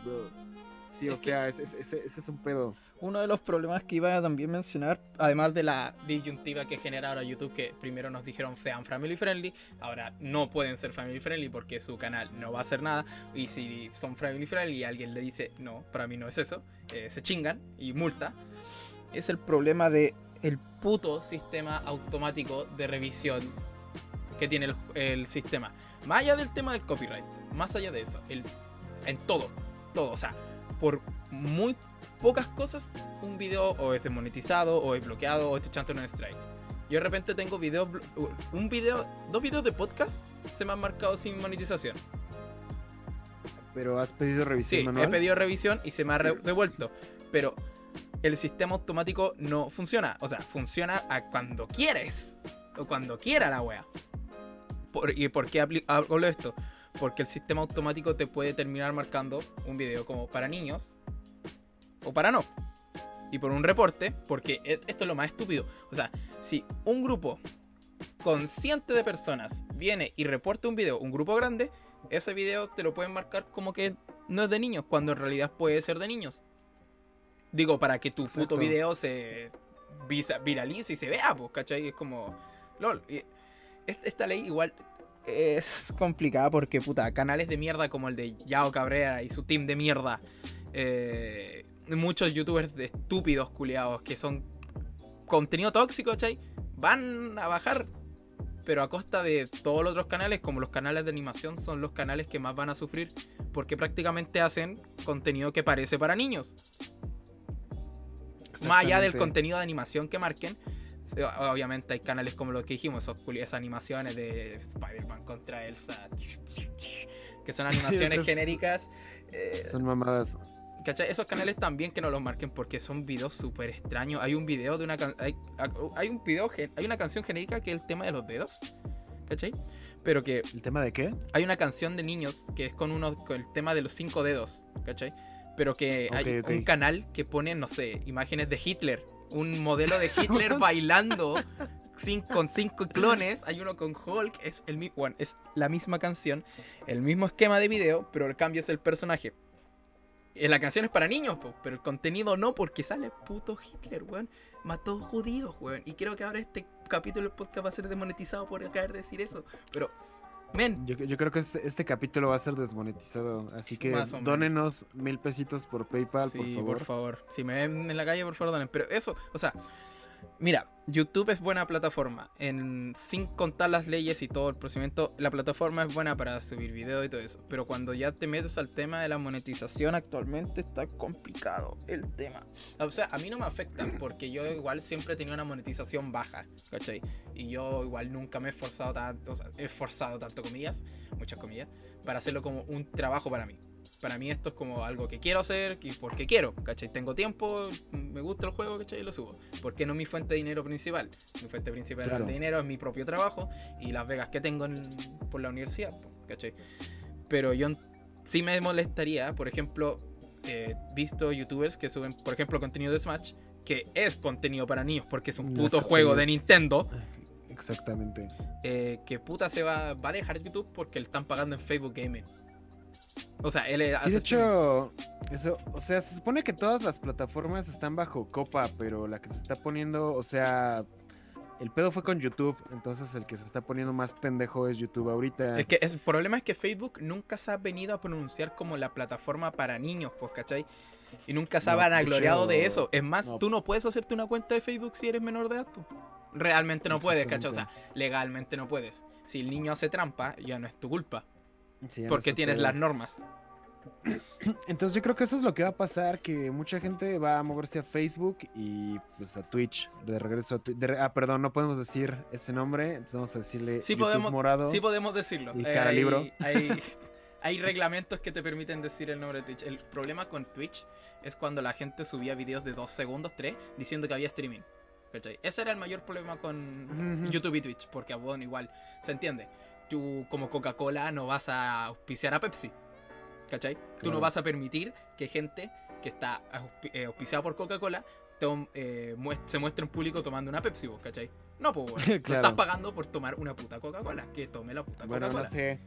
sí, o Es que- sea, ese, ese- ese es un pedo. Uno de los problemas que iba a también mencionar, además de la disyuntiva que genera ahora YouTube, que primero nos dijeron sean family friendly, ahora no pueden ser family friendly porque su canal no va a hacer nada, y si son family friendly y alguien le dice no, para mí no es eso, eh, se chingan y multa, es el problema de el puto sistema automático de revisión que tiene el, el sistema. Más allá del tema del copyright, más allá de eso, el, en todo, todo, o sea, por muy pocas cosas, un video o es desmonetizado, o es bloqueado, o te chantan un strike. Yo de repente tengo videos, un video, dos videos de podcast se me han marcado sin monetización. Pero has pedido revisión Sí, manual. he pedido revisión y se me ha devuelto. Pero el sistema automático no funciona. O sea, funciona a cuando quieres. O cuando quiera la wea. Por- ¿Y por qué hablo esto? Porque el sistema automático te puede terminar marcando un video como para niños o para no. Y por un reporte, porque e- esto es lo más estúpido. O sea, si un grupo consciente de personas viene y reporta un video, un grupo grande, ese video te lo pueden marcar como que no es de niños, cuando en realidad puede ser de niños. Digo, para que tu puto video se viralice y se vea, pues, ¿cachai? Es como. LOL. Esta ley igual es complicada porque, puta, canales de mierda como el de Yao Cabrera y su team de mierda. eh, muchos youtubers de estúpidos culiados que son contenido tóxico, ¿cachai? Van a bajar. Pero a costa de todos los otros canales, como los canales de animación, son los canales que más van a sufrir. Porque prácticamente hacen contenido que parece para niños. Más allá del contenido de animación que marquen. eh, Obviamente hay canales como lo que dijimos, esos esas animaciones de Spider-Man contra Elsa. Que son animaciones genéricas. eh, Son mamadas. ¿Cachai? Esos canales también que no los marquen porque son videos súper extraños. Hay un video de una hay, hay un video hay una canción genérica que es el tema de los dedos. ¿Cachai? Pero que ¿El tema de qué? hay una canción de niños que es con uno con el tema de los cinco dedos, ¿cachai? Pero que hay un canal que pone, no sé, imágenes de Hitler. Un modelo de Hitler bailando con cinco clones. Hay uno con Hulk. Es, el, bueno, es la misma canción, el mismo esquema de video, pero el cambio es el personaje. La canción es para niños, po, pero el contenido no, porque sale puto Hitler, weón. Mató judíos, weón. Y creo que ahora este capítulo del podcast va a ser desmonetizado por acabar de decir eso. Pero, men, Yo, yo creo que este, este capítulo va a ser desmonetizado. Así que dónenos mil pesitos por PayPal, por favor. por favor. Si me ven en la calle, por favor, donen. Pero eso, o sea, mira, YouTube es buena plataforma. En, sin contar las leyes y todo el procedimiento, la plataforma es buena para subir video y todo eso. Pero cuando ya te metes al tema de la monetización, actualmente está complicado el tema. O sea, a mí no me afecta porque yo igual siempre he tenido una monetización baja, ¿cachai? Y yo igual nunca me he esforzado tanto, o sea, he esforzado tanto comillas, muchas comillas, para hacerlo como un trabajo para mí. Para mí esto es como algo que quiero hacer y porque quiero, ¿cachai? Tengo tiempo, me gusta el juego, ¿cachai? Y lo subo. Porque no es mi fuente de dinero principal. Mi fuente principal Claro. de dinero es mi propio trabajo y las vegas que tengo en- por la universidad, ¿cachai? Pero yo sí me molestaría, por ejemplo, eh, visto youtubers que suben, por ejemplo, contenido de Smash, que es contenido para niños porque es un puto juego de. Nintendo, Exactamente. eh, que puta se va, va a dejar YouTube porque le están pagando en Facebook Gaming. O sea, él Sí, hace de streaming. hecho, eso, o sea, se supone que todas las plataformas están bajo copa, pero la que se está poniendo, o sea, el pedo fue con YouTube, entonces el que se está poniendo más pendejo es YouTube ahorita. Es que es- el problema es que Facebook nunca se ha venido a pronunciar como la plataforma para niños, pues, ¿cachai? Y nunca se ha No, de vanagloriado de eso. Es más, no. tú no puedes hacerte una cuenta de Facebook si eres menor de edad, pues. Realmente no puedes, ¿cachai? O sea, legalmente no puedes. Si el niño hace trampa, ya no es tu culpa. Sí, porque tienes las normas. Entonces yo creo que eso es lo que va a pasar, que mucha gente va a moverse a Facebook y pues a Twitch, de regreso a Twitch. Ah, perdón, no podemos decir ese nombre, entonces vamos a decirle Sí YouTube podemos- morado. Sí podemos decirlo. Y Eh, cara hay, libro. Hay, hay reglamentos que te permiten decir el nombre de Twitch. El problema con Twitch es cuando la gente subía videos de 2 segundos, 3, diciendo que había streaming. ¿cachai? Ese era el mayor problema con. YouTube y Twitch. Porque, bueno, igual, se entiende. Tú, como Coca-Cola, no vas a auspiciar a Pepsi. ¿Cachai? Tú no vas a permitir que gente que está eh, auspiciada por Coca-Cola eh, muest- se muestre en público tomando una Pepsi, vos, ¿cachai? No, pues, bueno. Claro. estás pagando por tomar una puta Coca-Cola. Que tome la puta Bueno, Coca-Cola. no sé.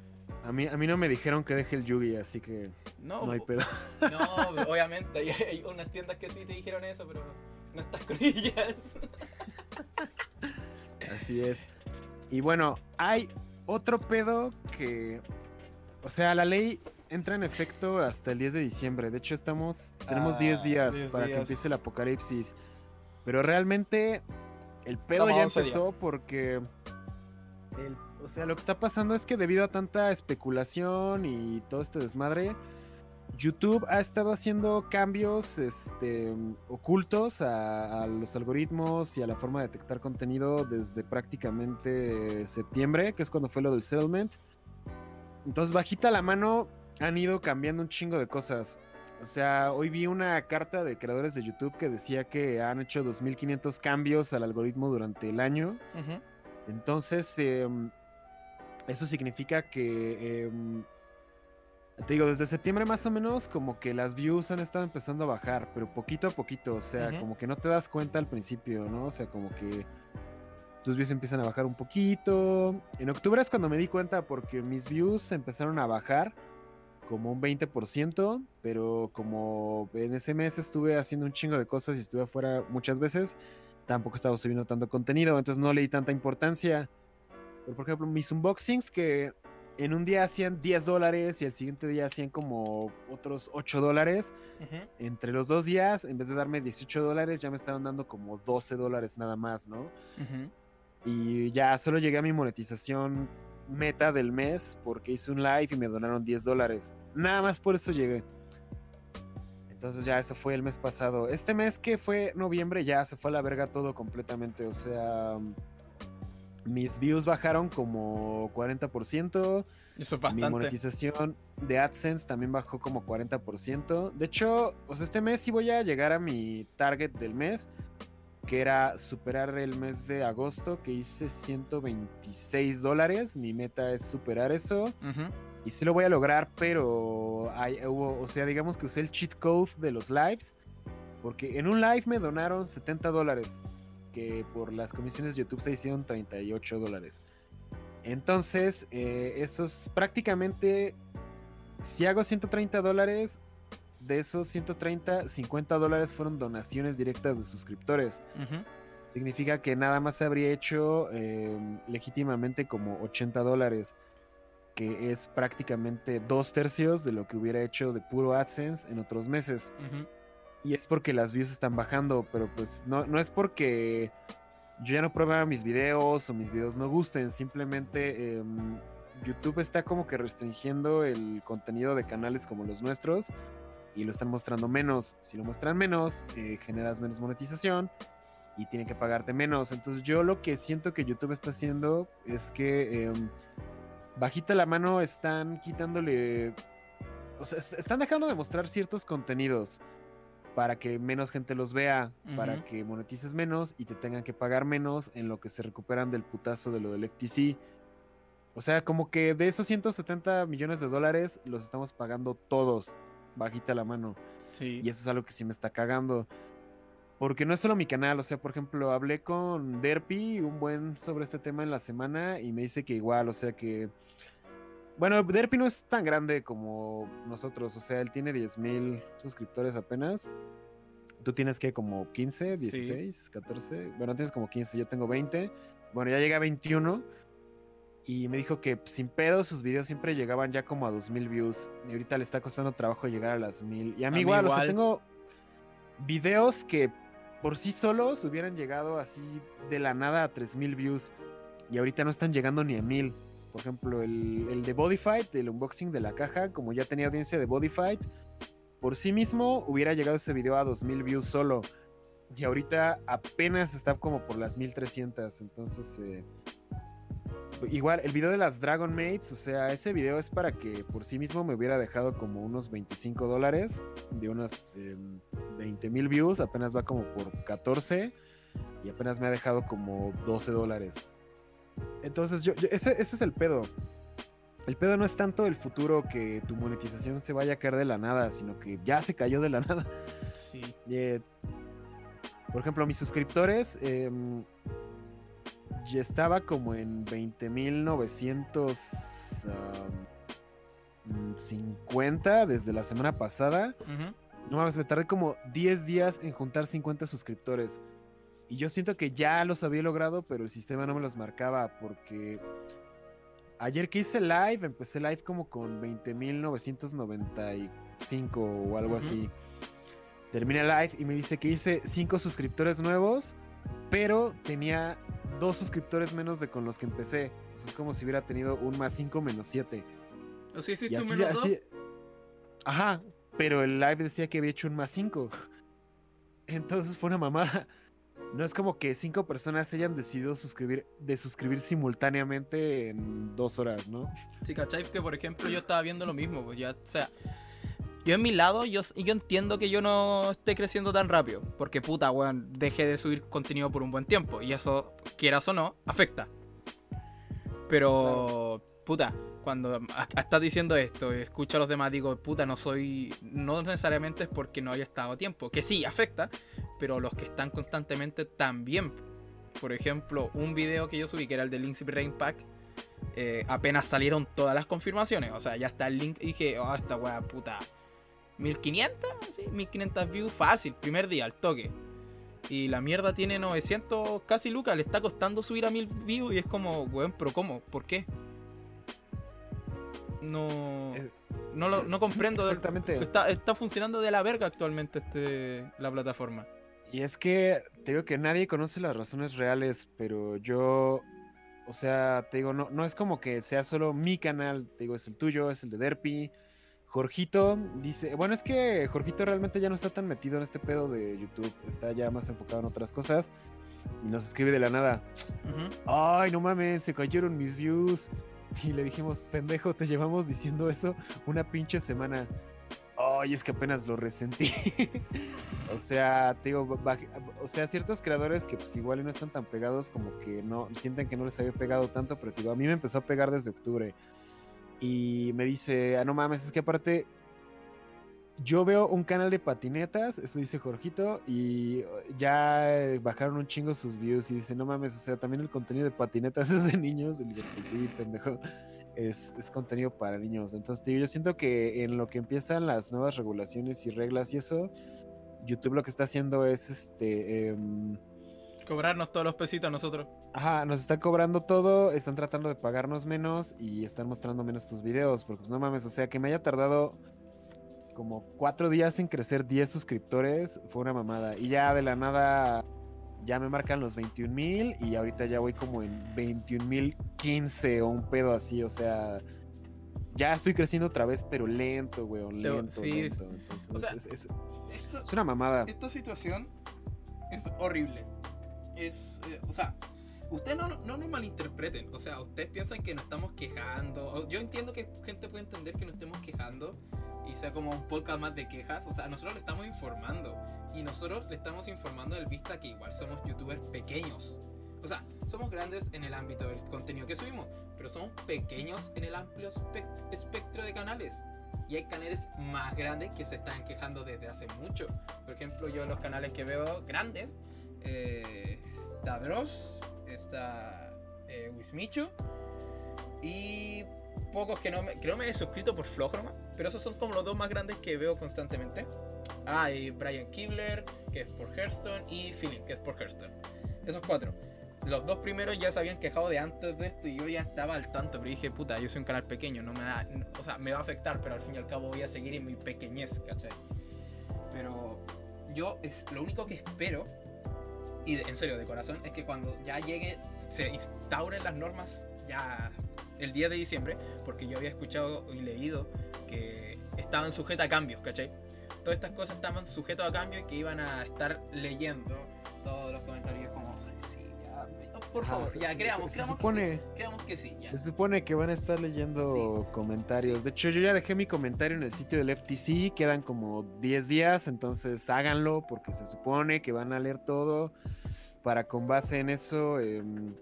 A mí, a mí no me dijeron que deje el Yugi, así que No, no hay pedo. no, obviamente hay, hay unas tiendas que sí te dijeron eso, pero no estás con ellas. Así es. Y bueno, hay otro pedo que. O sea, la ley entra en efecto hasta el 10 de diciembre. De hecho, estamos. Tenemos Ah, 10 días 10 para que días. empiece el apocalipsis. Pero realmente. El pedo ya a 11 empezó porque. el- o sea, lo que está pasando es que debido a tanta especulación y todo este desmadre. YouTube ha estado haciendo cambios este, ocultos a, a los algoritmos y a la forma de detectar contenido desde prácticamente septiembre, que es cuando fue lo del settlement. Entonces, bajita la mano, han ido cambiando un chingo de cosas. O sea, hoy vi una carta de creadores de YouTube que decía que han hecho 2.500 cambios al algoritmo durante el año. Entonces, em, eso significa que, em, te digo, desde septiembre más o menos, como que las views han estado empezando a bajar, pero poquito a poquito, o sea, como que no te das cuenta al principio, ¿no? O sea, como que tus views empiezan a bajar un poquito. En octubre es cuando me di cuenta porque mis views empezaron a bajar como un 20%, pero como en ese mes estuve haciendo un chingo de cosas y estuve afuera muchas veces, tampoco estaba subiendo tanto contenido, entonces no le di tanta importancia. Pero, por ejemplo, mis unboxings que en un día hacían 10 dólares y el siguiente día hacían como otros 8 dólares. Entre los dos días, en vez de darme 18 dólares, ya me estaban dando como 12 dólares nada más, ¿no? Y ya solo llegué a mi monetización meta del mes porque hice un live y me donaron 10 dólares. Nada más por eso llegué. Entonces ya eso fue el mes pasado. Este mes que fue noviembre ya se fue a la verga todo completamente. O sea, mis views bajaron como 40%. Eso es Mi monetización de AdSense también bajó como 40%. De hecho, sea, este mes sí voy a llegar a mi target del mes, que era superar el mes de agosto, que hice 126 dólares. Mi meta es superar eso. Y sí lo voy a lograr, pero hay, hubo, o sea, digamos que usé el cheat code de los lives. Porque en un live me donaron 70 dólares. Que por las comisiones de YouTube se hicieron 38 dólares. Entonces, eh, eso es prácticamente. Si hago 130 dólares, de esos 130, 50 dólares fueron donaciones directas de suscriptores. Significa que nada más se habría hecho eh, legítimamente como 80 dólares, que es prácticamente dos tercios de lo que hubiera hecho de puro AdSense en otros meses. Ujú. Y es porque las views están bajando, pero pues no, no es porque yo ya no prueba mis videos o mis videos no gusten, simplemente em, YouTube está como que restringiendo el contenido de canales como los nuestros y lo están mostrando menos. Si lo muestran menos, eh, generas menos monetización y tienen que pagarte menos. Entonces yo lo que siento que YouTube está haciendo es que em, bajita la mano están quitándole... O sea, es- están dejando de mostrar ciertos contenidos para que menos gente los vea, para que monetices menos y te tengan que pagar menos en lo que se recuperan del putazo de lo del FTC. O sea, como que de esos 170 millones de dólares los estamos pagando todos, bajita la mano. Sí. Y eso es algo que sí me está cagando. Porque no es solo mi canal, o sea, por ejemplo, hablé con Derpy un buen sobre este tema en la semana y me dice que igual, o sea que... Bueno, Derpy no es tan grande como nosotros, o sea, él tiene 10 mil suscriptores apenas. Tú tienes que como 15, 16, 14. Bueno, tienes como 15, yo tengo 20. Bueno, ya llegué a 21. Y me dijo que sin pedo sus videos siempre llegaban ya como a 2000 views. Y ahorita le está costando trabajo llegar a las 1000. Y a mí, mí igual, o sea, igual. tengo videos que por sí solos hubieran llegado así de la nada a 3000 views. Y ahorita no están llegando ni a 1000. Por ejemplo, el, de Body Fight, el unboxing de la caja, como ya tenía audiencia de Body Fight, por sí mismo hubiera llegado ese video a 2000 views solo. Y ahorita apenas está como por las 1300. Entonces, eh, igual, el video de las Dragon Mates, o sea, ese video es para que por sí mismo me hubiera dejado como unos 25 dólares de unas 20 mil views. Apenas va como por 14 y apenas me ha dejado como 12 dólares. Entonces, yo, yo- ese, ese es el pedo. El pedo no es tanto el futuro que tu monetización se vaya a caer de la nada, sino que ya se cayó de la nada. Sí. Eh, por ejemplo, mis suscriptores em, ya estaba como en 20.950 desde la semana pasada. No mames, me tardé como 10 días en juntar 50 suscriptores. Y yo siento que ya los había logrado, pero el sistema no me los marcaba porque ayer que hice live, empecé live como con 20.995 o algo así. Terminé live y me dice que hice 5 suscriptores nuevos, pero tenía dos suscriptores menos de con los que empecé. O sea, es como si hubiera tenido un más 5 menos 7. O sea, hiciste un así, menos Ajá, pero el live decía que había hecho un más 5. Entonces fue una mamada. No es como que cinco personas hayan decidido suscribir, de suscribir simultáneamente en dos horas, ¿no? Sí, ¿cachai? Que por ejemplo yo estaba viendo lo mismo, pues ya, o sea, yo en mi lado, yo, yo entiendo que yo no esté creciendo tan rápido, porque puta, weón, dejé de subir contenido por un buen tiempo, y eso, quieras o no, afecta. Pero, puta, cuando estás diciendo esto, escucho a los demás, digo, puta, no soy, no necesariamente es porque no haya estado tiempo, que sí, afecta, pero los que están constantemente también. Por ejemplo, un video que yo subí que era el de Linksy Rain Pack. eh, apenas salieron todas las confirmaciones. O sea, ya está el link. Y dije, oh, esta weá puta. 1500, sí, 1500 views fácil, primer día, al toque. Y la mierda tiene 900 casi lucas, le está costando subir a 1000 views y es como, weón, pero ¿cómo? ¿Por qué? No, Eh, no, lo, no comprendo. Exactamente. Está, está funcionando de la verga actualmente este, la plataforma. Y es que te digo que nadie conoce las razones reales, pero yo, o sea, te digo, no, no es como que sea solo mi canal, te digo, es el tuyo, es el de Derpy. Jorgito dice, bueno, es que Jorgito realmente ya no está tan metido en este pedo de YouTube, está ya más enfocado en otras cosas y nos escribe de la nada, ay, no mames, se cayeron mis views. Y le dijimos, pendejo, te llevamos diciendo eso una pinche semana. Ay, es que apenas lo resentí. o sea, te digo, o sea, ciertos creadores que pues igual no están tan pegados como que no sienten que no les había pegado tanto, pero digo, a mí me empezó a pegar desde octubre. Y me dice, ah, no mames, es que aparte yo veo un canal de patinetas, eso dice Jorgito, y ya eh, bajaron un chingo sus views y dice, no mames, o sea, también el contenido de patinetas es de niños. Y le digo, pues sí, pendejo, es, es contenido para niños. Entonces, digo, yo siento que en lo que empiezan las nuevas regulaciones y reglas y eso, YouTube lo que está haciendo es, este, em, Cobrarnos todos los pesitos a nosotros. Ajá, nos están cobrando todo, están tratando de pagarnos menos y están mostrando menos tus videos, porque pues no mames, o sea, que me haya tardado como cuatro días en crecer 10 suscriptores fue una mamada. Y ya de la nada ya me marcan los 21 mil y ahorita ya voy como en 21 mil 15 o un pedo así, o sea, ya estoy creciendo otra vez, pero lento, weón, Te- lento, sí, lento. Entonces, o sea, es, es- Esto, es una mamada. esta situación es horrible. Es, eh, o sea, ustedes no, no nos malinterpreten. O sea, ustedes piensan que nos estamos quejando. Yo entiendo que gente puede entender que nos estemos quejando y sea como un podcast más de quejas. O sea, nosotros le estamos informando. Y nosotros le estamos informando del vista que igual somos youtubers pequeños. O sea, somos grandes en el ámbito del contenido que subimos, pero somos pequeños en el amplio espe- espectro de canales. Y hay canales más grandes que se están quejando desde hace mucho. Por ejemplo, yo los canales que veo grandes, eh, está eh, Wismichu y pocos que no me, creo me he suscrito por flojo pero esos son como los dos más grandes que veo constantemente. Ah, y Brian Kibler, que es por Hearthstone, y Philip, que es por Hearthstone. Esos cuatro. Los dos primeros ya se habían quejado de antes de esto y yo ya estaba al tanto, pero dije, puta, yo soy un canal pequeño, no me da, o sea, me va a afectar, pero al fin y al cabo voy a seguir en mi pequeñez, ¿cachai? Pero yo es lo único que espero, y en serio, de corazón, es que cuando ya llegue, se instauren las normas ya el 10 de diciembre, porque yo había escuchado y leído que estaban sujetas a cambios, ¿cachai? Todas estas cosas estaban sujetas a cambios y que iban a estar leyendo todos los comentarios por favor, se- ya creamos, se creamos supone- que sí, creamos que sí, ya. Se supone que van a estar leyendo comentarios. sí. De hecho, yo ya dejé mi comentario en el sitio del FTC. Quedan como 10 días, entonces háganlo porque se supone que van a leer todo para con base en eso, em,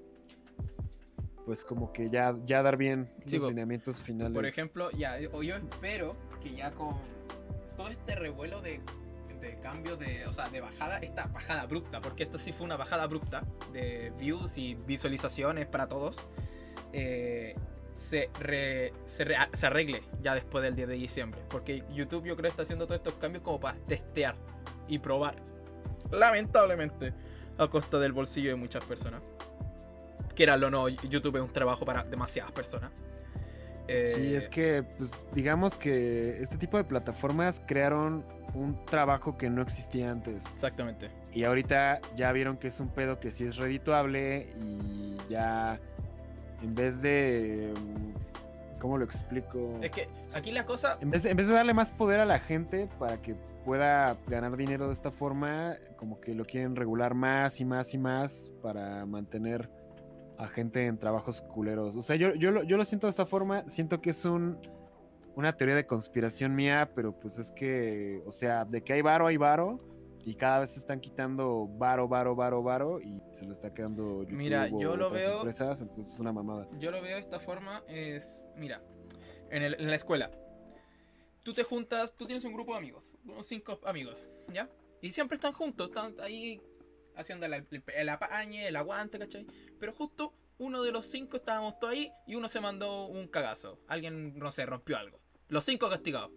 pues como que ya, ya dar bien Sí, los lineamientos finales. Por ejemplo, ya, o yo espero que ya con todo este revuelo de, de cambio de, o sea, de bajada, esta bajada abrupta, porque esta sí fue una bajada abrupta de views y visualizaciones para todos, eh, se, re- se, re- se arregle ya después del 10 de diciembre. Porque YouTube yo creo está haciendo todos estos cambios como para testear y probar. Lamentablemente, a costa del bolsillo de muchas personas. Quieranlo o no, YouTube es un trabajo para demasiadas personas. Sí, Eh, es que, pues, digamos que este tipo de plataformas crearon un trabajo que no existía antes. Exactamente. Y ahorita ya vieron que es un pedo que sí es redituable y ya en vez de... mm, ¿Cómo lo explico? Es que aquí la cosa. En vez, de, en vez de darle más poder a la gente para que pueda ganar dinero de esta forma, como que lo quieren regular más y más y más para mantener a gente en trabajos culeros. O sea, yo, yo, lo, yo lo siento de esta forma, siento que es un, una teoría de conspiración mía, pero pues es que, o sea, de que hay varo, hay varo. Y cada vez se están quitando varo, varo, varo, varo. Y se lo está quedando YouTube Mira, yo lo veo- empresas, entonces es una mamada. Yo lo veo de esta forma: es. Mira, en, el- en la escuela. Tú te juntas, tú tienes un grupo de amigos, unos cinco amigos, ¿ya? Y siempre están juntos, están ahí haciendo el, el, el apañe, el aguante, ¿cachai? Pero justo uno de los cinco estábamos todos ahí y uno se mandó un cagazo. Alguien, no sé, rompió algo. Los cinco castigados.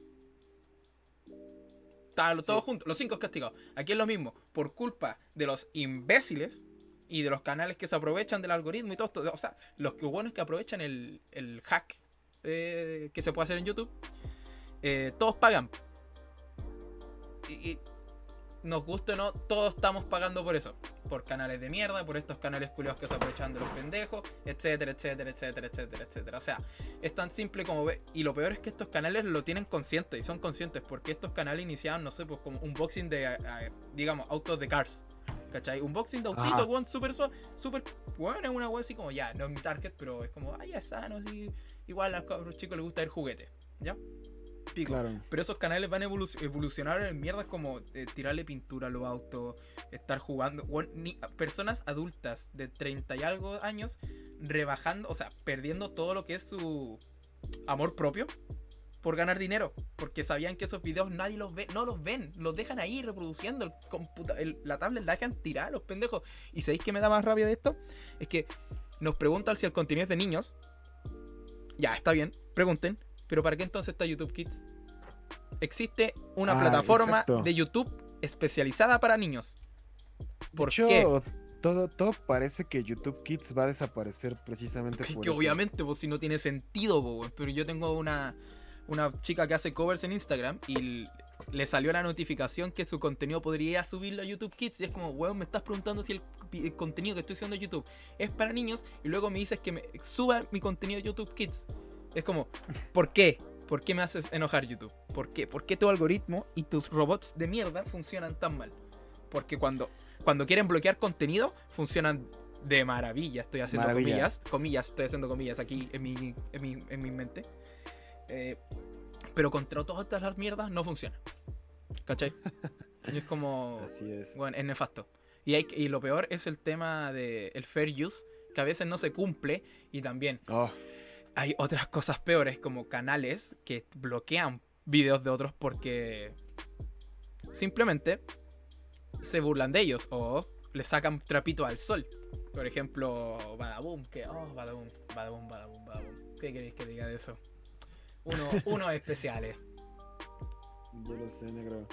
Estaban todos Sí. juntos, los cinco castigados. Aquí es lo mismo, por culpa de los imbéciles y de los canales que se aprovechan del algoritmo y todo esto. O sea, los que buenos que aprovechan el, el hack eh, que se puede hacer en YouTube, eh, todos pagan. Y, y nos guste o no, todos estamos pagando por eso. Por canales de mierda, por estos canales culiados que se aprovechan de los pendejos, etcétera, etcétera, etcétera, etcétera, etcétera. O sea, es tan simple como ve. Y lo peor es que estos canales lo tienen consciente y son conscientes porque estos canales iniciaban, no sé, pues como unboxing de, eh, digamos, autos de cars. ¿Cachai? Unboxing de Ajá. autitos, weón, súper suave, súper, bueno, es una weón así como, ya, no es mi target, pero es como, ah, ya está, no así, igual a los chicos les gusta ver juguetes, ¿ya? Pico. Claro. Pero esos canales van a evolu- evolucionar en mierdas como eh, tirarle pintura a los autos, estar jugando. ni- personas adultas de 30 y algo años rebajando, o sea, perdiendo todo lo que es su amor propio por ganar dinero. Porque sabían que esos videos nadie los ve, no los ven, los dejan ahí reproduciendo. El computa- el- la tablet la dejan tirar los pendejos. ¿Y sabéis qué me da más rabia de esto? Es que nos preguntan si el contenido es de niños. Ya, está bien, pregunten. Pero ¿para qué entonces está YouTube Kids? Existe una Ah, plataforma exacto. de YouTube especializada para niños. ¿Por hecho, qué? Todo, todo parece que YouTube Kids va a desaparecer precisamente Que, por que eso. obviamente, pues si no tiene sentido, po, pero yo tengo una, una chica que hace covers en Instagram y le salió la notificación que su contenido podría subirlo a YouTube Kids y es como, weón, me estás preguntando si el, el contenido que estoy haciendo en YouTube es para niños y luego me dices que me suba mi contenido a YouTube Kids. Es como, ¿por qué? ¿Por qué me haces enojar YouTube? ¿Por qué? ¿Por qué tu algoritmo y tus robots de mierda funcionan tan mal? Porque cuando, cuando quieren bloquear contenido, funcionan de maravilla. Estoy haciendo Maravilla. comillas, comillas, estoy haciendo comillas aquí en mi, en mi, en mi mente. Eh, pero contra todas estas las mierdas no funciona. ¿Cachai? Y es como. Así es. Bueno, es nefasto. Y, hay, y lo peor es el tema del el fair use, que a veces no se cumple. Y también Oh, hay otras cosas peores, como canales que bloquean videos de otros porque simplemente se burlan de ellos o les sacan trapito al sol. Por ejemplo, Badaboom, que, oh, Badaboom, Badaboom, Badaboom, Badaboom. ¿Qué queréis que diga de eso? Uno, unos especiales. yo lo sé, negro.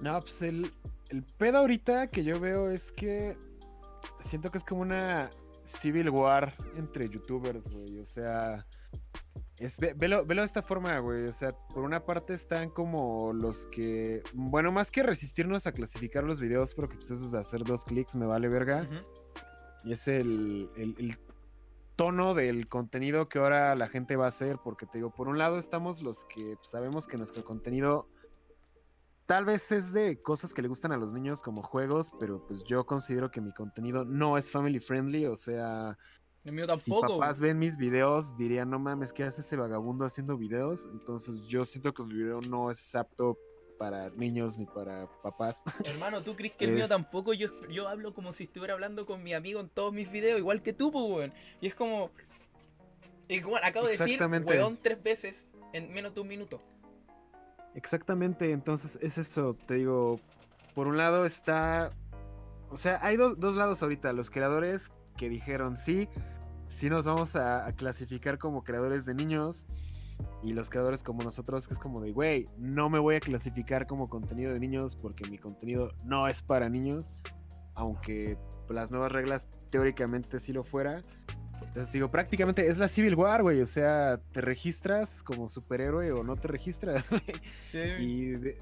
No, pues el, el pedo ahorita que yo veo es que siento que es como una civil war entre youtubers, güey. O sea, es, ve- velo, velo de esta forma, güey. O sea, por una parte están como los que, bueno, más que resistirnos a clasificar los videos, porque pues eso es de hacer dos clics, me vale verga. Y es el, el- el tono del contenido que ahora la gente va a hacer. Porque te digo, por un lado estamos los que sabemos que nuestro contenido tal vez es de cosas que le gustan a los niños como juegos, pero pues yo considero que mi contenido no es family friendly. O sea, El mío si tampoco. papás ven mis videos, dirían, no mames, ¿qué hace ese vagabundo haciendo videos? Entonces yo siento que el video no es apto para niños ni para papás. Hermano, ¿tú crees que el mío Es- tampoco? Yo, yo hablo como si estuviera hablando con mi amigo en todos mis videos, igual que tú, pues, weón. Y es como. Igual, acabo de decir, weón, tres veces en menos de un minuto. Exactamente, entonces es eso, te digo, por un lado está, o sea, hay dos, dos lados ahorita, los creadores que dijeron sí, sí nos vamos a, clasificar como creadores de niños, y los creadores como nosotros, que es como de, güey, no me voy a clasificar como contenido de niños porque mi contenido no es para niños, aunque las nuevas reglas teóricamente sí lo fuera. Entonces digo, prácticamente es la Civil War, güey. O sea, te registras como superhéroe o no te registras, güey. Sí. Y de-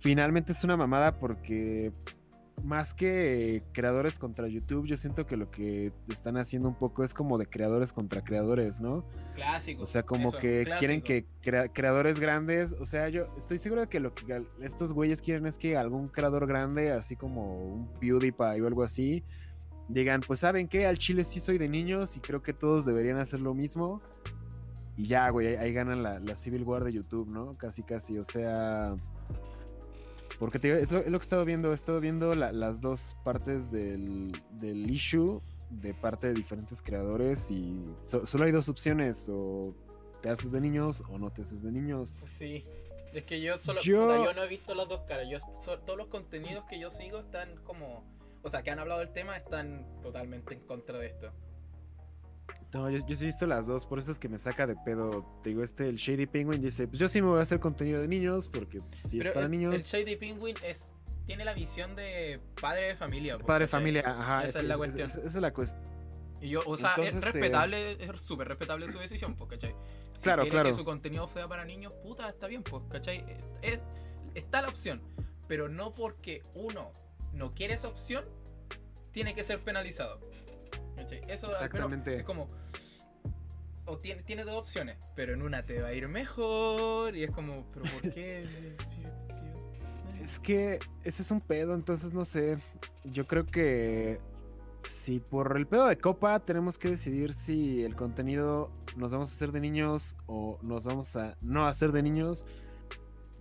finalmente es una mamada porque más que creadores contra YouTube, yo siento que lo que están haciendo un poco es como de creadores contra creadores, ¿no? Clásico. O sea, como eso, que clásico. quieren que crea- creadores grandes, o sea, yo estoy seguro de que lo que estos güeyes quieren es que algún creador grande, así como un PewDiePie o algo así, digan, pues saben qué, al chile sí soy de niños y creo que todos deberían hacer lo mismo. Y ya, güey, ahí, ahí ganan la, la Civil War de YouTube, ¿no? Casi, casi, o sea... Porque te digo, es, lo, es lo que he estado viendo, he estado viendo la- las dos partes del, del issue de parte de diferentes creadores y so- solo hay dos opciones, o te haces de niños o no te haces de niños. Sí. Es que yo solo. Yo- puta, yo no he visto las dos caras. Yo, so- todos los contenidos que yo sigo están como. O sea, que han hablado del tema, están totalmente en contra de esto. No, yo, yo sí he visto las dos, por eso es que me saca de pedo. Te digo, este, el Shady Penguin dice, pues yo sí me voy a hacer contenido de niños, porque pues, si Pero es para el, niños. el Shady Penguin es, tiene la visión de padre de familia. po, Padre de familia, ajá. Esa es la cuestión. Esa es la cuestión. Y yo, o sea, es eh, respetable, es súper respetable su decisión, pues, ¿cachai? Si Claro, quiere claro. que su contenido sea para niños, puta, está bien, pues, ¿cachai? Es- está la opción, pero no porque uno no quiere esa opción, tiene que ser penalizado. ¿cachai? Eso Exactamente. es como... O tiene, tiene dos opciones, pero en una te va a ir mejor y es como, ¿pero por qué? Es que ese es un pedo, entonces no sé. Yo creo que si por el pedo de copa tenemos que decidir si el contenido nos vamos a hacer de niños o nos vamos a no hacer de niños.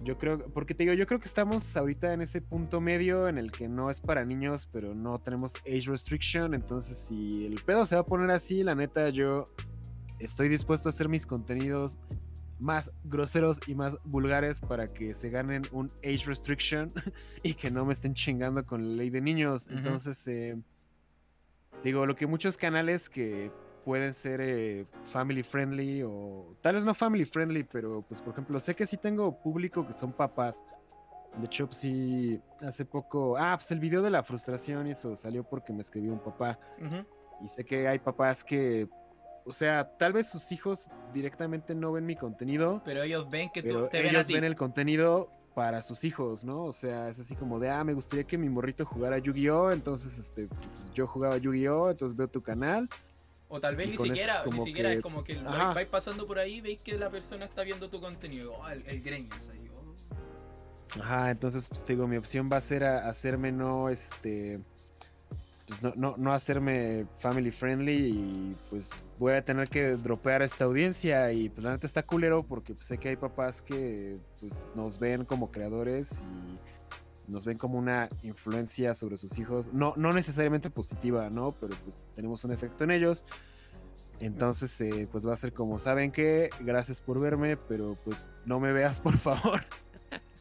Yo creo, porque te digo, yo creo que estamos ahorita en ese punto medio en el que no es para niños, pero no tenemos age restriction. Entonces, si el pedo se va a poner así, la neta, yo estoy dispuesto a hacer mis contenidos más groseros y más vulgares para que se ganen un age restriction y que no me estén chingando con la ley de niños. Entonces, eh, digo, lo que muchos canales que pueden ser eh, family friendly o tal vez no family friendly, pero pues por ejemplo, sé que sí tengo público que son papás. De hecho, pues, sí, hace poco, ah, pues el video de la frustración y eso salió porque me escribió un papá. Ujú. Y sé que hay papás que, o sea, tal vez sus hijos directamente no ven mi contenido, Pero ellos ven que tú te ven a ti. ven el contenido para sus hijos, ¿no? O sea, es así como de, ah, me gustaría que mi morrito jugara Yu-Gi-Oh! Entonces, este, pues, yo jugaba Yu-Gi-Oh! Entonces veo tu canal. O tal vez Y ni siquiera, ni siquiera que- es como que vais, pasando por ahí, veis que la persona está viendo tu contenido. Oh, el, el Greñas ahí. oh. Ajá, entonces, pues te digo, mi opción va a ser a- hacerme no, este, pues no, no, no hacerme family friendly y pues voy a tener que dropear a esta audiencia y pues la neta está culero porque pues, sé que hay papás que pues nos ven como creadores y nos ven como una influencia sobre sus hijos, no, no necesariamente positiva, ¿no? Pero pues tenemos un efecto en ellos. Entonces, eh, pues va a ser como, ¿saben qué? Gracias por verme, pero pues no me veas, por favor.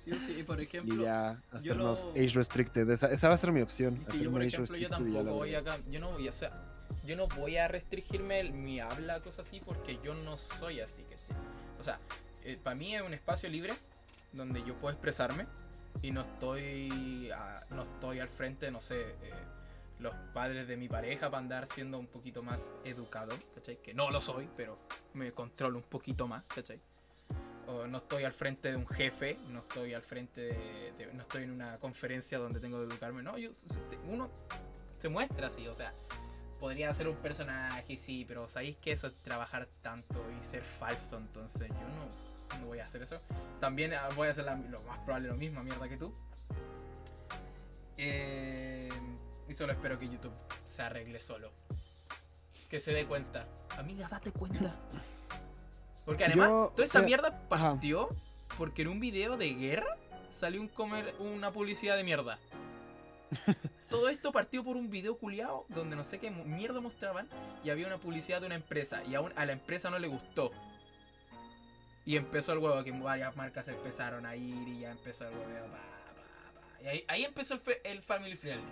Sí, sí, y por Y ejemplo, ya hacernos lo- age restricted. Esa, esa va a ser mi opción. es que yo por ejemplo, yo y tampoco voy acá, yo no voy a hacer, yo no voy a restringirme el- mi habla, cosas así, porque yo no soy así, ¿cachai? O sea, para mí es un espacio libre donde yo puedo expresarme y no estoy, a- no estoy al frente, no sé, eh, los padres de mi pareja para andar siendo un poquito más educado, ¿cachai? Que no lo soy, pero me controlo un poquito más, ¿cachai? O no estoy al frente de un jefe, no estoy al frente de, de- no estoy en una conferencia donde tengo que educarme, no, yo, uno se muestra así, o sea, podría ser un personaje, sí, pero sabéis que eso es trabajar tanto y ser falso, entonces yo no, no voy a hacer eso. También ah, voy a hacer la- lo más probable lo mismo, mierda que tú. Eh, y solo espero que YouTube se arregle solo. Que se dé cuenta. Amiga, date cuenta. Porque además, Yo, toda o esta sea, mierda ajá. partió porque en un video de guerra salió un comer, una publicidad de mierda. Todo esto partió por un video culiado donde no sé qué mierda mostraban y había una publicidad de una empresa y aún a la empresa no le gustó. Y empezó el huevo que varias marcas empezaron a ir y ya empezó el huevo. Pa, pa, pa. Y ahí, ahí empezó el, family friendly.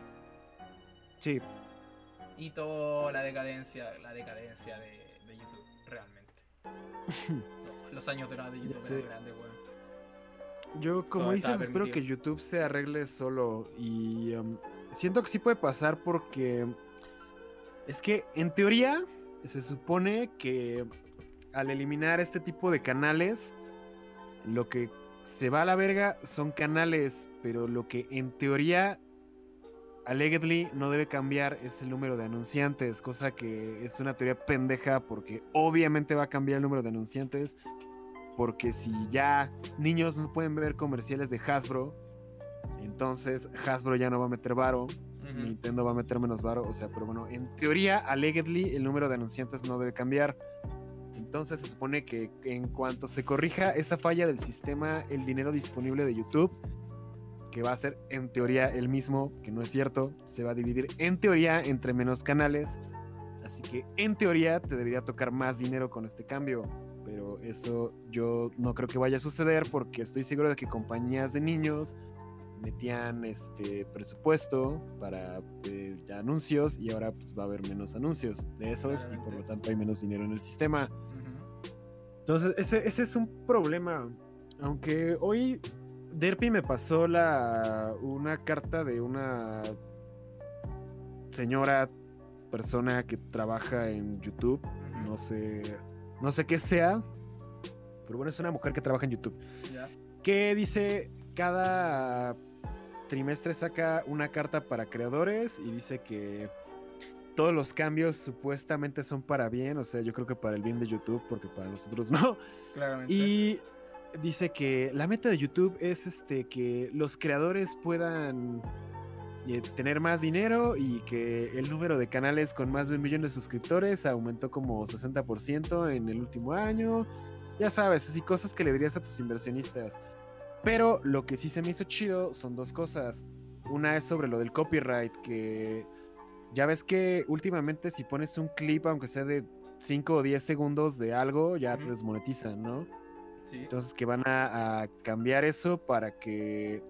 Sí, Y toda la decadencia, la decadencia de, de YouTube, realmente. Los años dorados de YouTube eran grandes, weón. yo como Todo dices, espero que. YouTube se arregle solo. Y um, siento que sí puede pasar porque es que en teoría se supone que al eliminar este tipo de canales, lo que se va a la verga son canales, pero lo que en teoría allegedly no debe cambiar es el número de anunciantes, cosa que es una teoría pendeja porque obviamente va a cambiar el número de anunciantes, porque si ya niños no pueden ver comerciales de Hasbro, entonces Hasbro ya no va a meter varo. Nintendo va a meter menos varo, o sea, pero bueno, en teoría, allegedly, el número de anunciantes no debe cambiar. Entonces se supone que en cuanto se corrija esa falla del sistema, el dinero disponible de YouTube, que va a ser en teoría el mismo, que no es cierto, se va a dividir en teoría entre menos canales. Así que en teoría te debería tocar más dinero con este cambio. Pero eso yo no creo que vaya a suceder porque estoy seguro de que compañías de niños metían este presupuesto para eh, anuncios y ahora pues va a haber menos anuncios de esos y por lo tanto hay menos dinero en el sistema. Entonces, ese, ese es un problema. Aunque hoy Derpy me pasó la, una carta de una señora persona que trabaja en YouTube. No sé, no sé qué sea. Pero bueno, es una mujer que trabaja en YouTube. Que dice cada trimestre saca una carta para creadores y dice que todos los cambios supuestamente son para bien. O sea, yo creo que para el bien de YouTube, porque para nosotros no. Claramente. Y dice que la meta de YouTube es este que los creadores puedan eh, tener más dinero y que el número de canales con más de un millón de suscriptores aumentó como 60% en el último año. Ya sabes, así cosas que le dirías a tus inversionistas. Pero lo que sí se me hizo chido son dos cosas. Una es sobre lo del copyright, que ya ves que últimamente si pones un clip, aunque sea de 5 o 10 segundos de algo, ya te desmonetizan, ¿no? Sí. Entonces que van a, a cambiar eso para que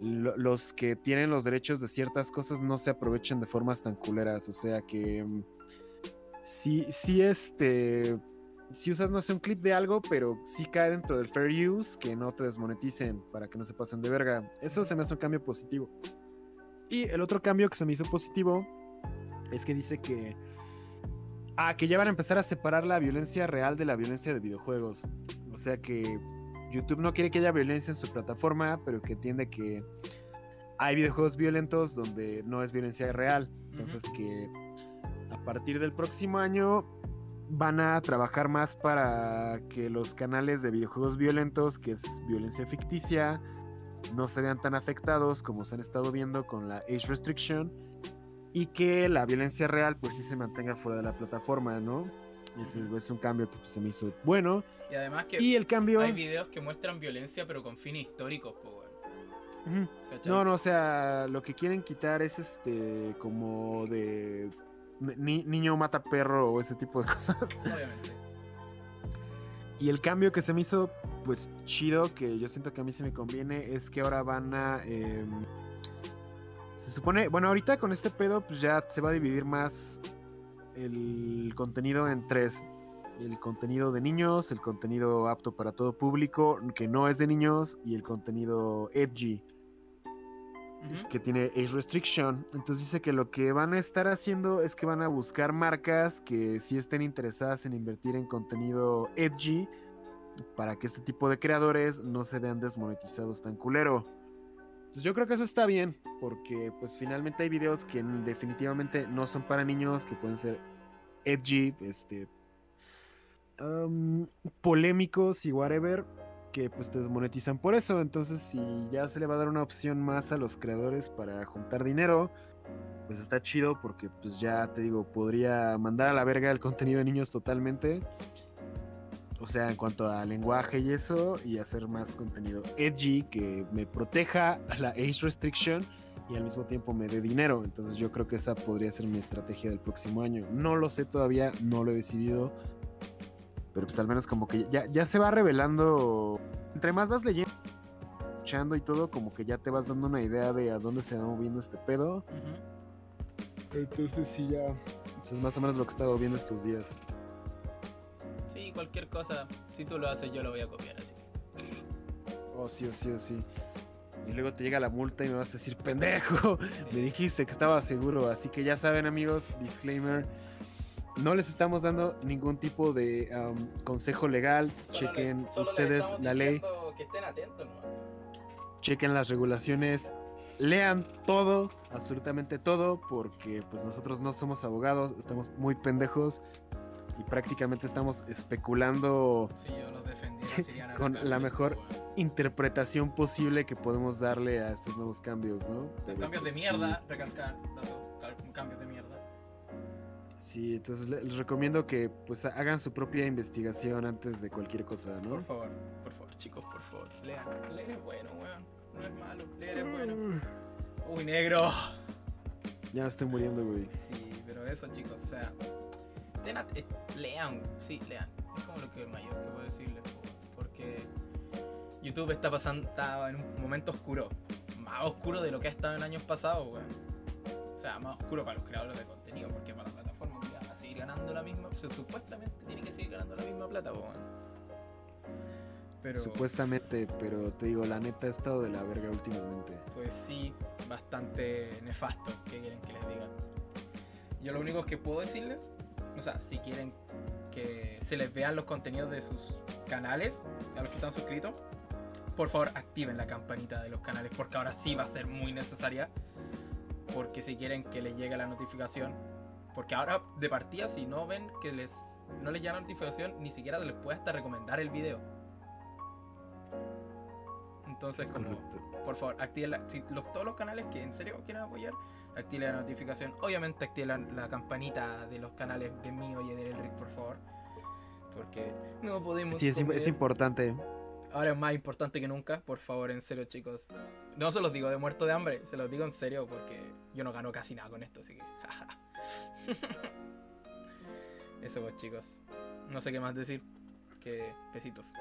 lo- los que tienen los derechos de ciertas cosas no se aprovechen de formas tan culeras. O sea que mm, sí, sí este... Si usas, no sé, un clip de algo, pero sí cae dentro del fair use, que no te desmoneticen para que no se pasen de verga. Eso se me hace un cambio positivo. Y el otro cambio que se me hizo positivo es que dice que... Ah, que ya van a empezar a separar la violencia real de la violencia de videojuegos. O sea que YouTube no quiere que haya violencia en su plataforma, pero que entiende que hay videojuegos violentos donde no es violencia real. Entonces que a partir del próximo año van a trabajar más para que los canales de videojuegos violentos, que es violencia ficticia, no se vean tan afectados como se han estado viendo con la age restriction y que la violencia real pues sí se mantenga fuera de la plataforma, ¿no? Ese es un cambio que pues, se me hizo bueno. Y además que Y el cambio... hay videos que muestran violencia pero con fines históricos. ¿Cachai? No, no, o sea, lo que quieren quitar es este como de ni- niño mata perro o ese tipo de cosas. Obviamente. Y el cambio que se me hizo, pues chido, que yo siento que a mí se me conviene, es que ahora van a... em, se supone, bueno, ahorita con este pedo, pues ya se va a dividir más el contenido en tres. El contenido de niños, el contenido apto para todo público, que no es de niños, y el contenido edgy, que tiene age restriction. Entonces dice que lo que van a estar haciendo es que van a buscar marcas que sí estén interesadas en invertir en contenido edgy para que este tipo de creadores no se vean desmonetizados tan culero. Entonces yo creo que eso está bien, porque pues finalmente hay videos que definitivamente no son para niños, que pueden ser edgy, este polémicos y whatever, que pues te desmonetizan por eso. Entonces, si ya se le va a dar una opción más a los creadores para juntar dinero, pues está chido porque pues ya te digo, podría mandar a la verga el contenido de niños totalmente. O sea, en cuanto a lenguaje y eso, y hacer más contenido edgy que me proteja a la age restriction y al mismo tiempo me dé dinero. Entonces yo creo que esa podría ser mi estrategia del próximo año. No lo sé todavía, no lo he decidido. Pero pues al menos como que ya, ya se va revelando. Entre más vas leyendo, escuchando y todo, como que ya te vas dando una idea de a dónde se va moviendo este pedo. Entonces sí ya. Pues es más o menos lo que he estado viendo estos días. Cualquier cosa, si tú lo haces, yo lo voy a copiar así. Oh, sí, oh, sí, oh, sí. Y luego te llega la multa y me vas a decir, pendejo. Me dijiste que estaba seguro. Así que ya saben, amigos, disclaimer. No les estamos dando ningún tipo de um, consejo legal. Solo Chequen le- solo les ustedes la ley. diciendo Que estén atentos, ¿no? chequen las regulaciones, lean todo, absolutamente todo, porque pues nosotros no somos abogados, estamos muy pendejos y prácticamente estamos especulando Si yo irían a Con la mejor interpretación posible que podemos darle a estos nuevos cambios, ¿no? Pero, Cambios de pues, mierda, recalcar, dando cal- cambios de mierda. Sí, sí, entonces le- les recomiendo que pues hagan su propia investigación antes de cualquier cosa, ¿no? Por favor, por favor, chicos, por favor. Lean. Leer es bueno, weón. No es malo. Leer es bueno. Uy, negro. Ya me estoy muriendo, güey. Sí, pero eso, chicos, o sea. At- eh, lean, sí, lean. Es como lo que el mayor que puedo decirles, po, porque YouTube está pasando está en un momento oscuro, más oscuro de lo que ha estado en años pasados, weón. O sea, más oscuro para los creadores de contenido, porque para la plataforma va a seguir ganando la misma. O sea, supuestamente tiene que seguir ganando la misma plata, weón. Pero. Supuestamente, pero te digo, la neta ha estado de la verga últimamente. Pues sí, bastante nefasto. ¿Qué quieren que les diga? Yo lo único que puedo decirles, o sea, si quieren que se les vean los contenidos de sus canales, a los que están suscritos, por favor activen la campanita de los canales, porque ahora sí va a ser muy necesaria. Porque si quieren que les llegue la notificación, porque ahora de partida si no ven que les no les llega la notificación, ni siquiera les puede hasta recomendar el video. Entonces, Es como por favor, activen la- si los- todos los canales que en serio quieren apoyar, activen la notificación. Obviamente activen la, la campanita de los canales de mío y de Elric, por favor. Porque no podemos. Sí, es, es importante. Ahora es más importante que nunca, por favor, en serio, chicos. No se los digo de muerto de hambre, se los digo en serio porque yo no gano casi nada con esto, así que. Eso pues, chicos. No sé qué más decir. Que besitos.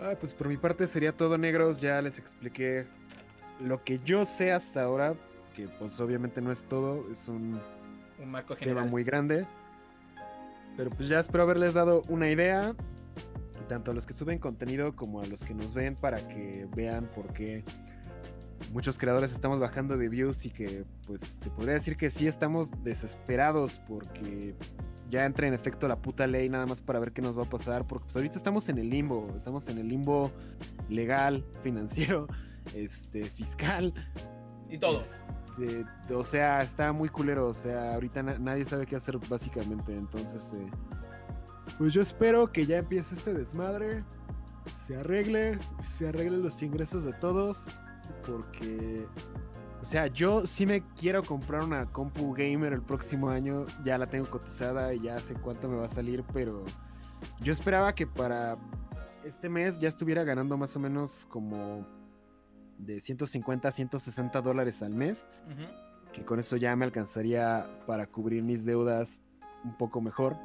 Ah, pues por mi parte sería todo negros, ya les expliqué lo que yo sé hasta ahora, que pues obviamente no es todo, es un Un marco tema general. muy grande. Pero pues ya espero haberles dado una idea, tanto a los que suben contenido como a los que nos ven, para que vean por qué muchos creadores estamos bajando de views y que pues se podría decir que sí estamos desesperados porque ya entra en efecto la puta ley nada más para ver qué nos va a pasar, porque pues ahorita estamos en el limbo, estamos en el limbo legal, financiero, este, fiscal, Y todo. este, o sea, está muy culero. O sea, ahorita na- nadie sabe qué hacer básicamente. Entonces, eh, pues yo espero que ya empiece este desmadre. Se arregle, se arreglen los ingresos de todos. Porque, o sea, yo sí me quiero comprar una compu gamer el próximo año. Ya la tengo cotizada y ya sé cuánto me va a salir. Pero yo esperaba que para este mes ya estuviera ganando más o menos como de 150 a 160 dólares al mes, que con eso ya me alcanzaría para cubrir mis deudas un poco mejor,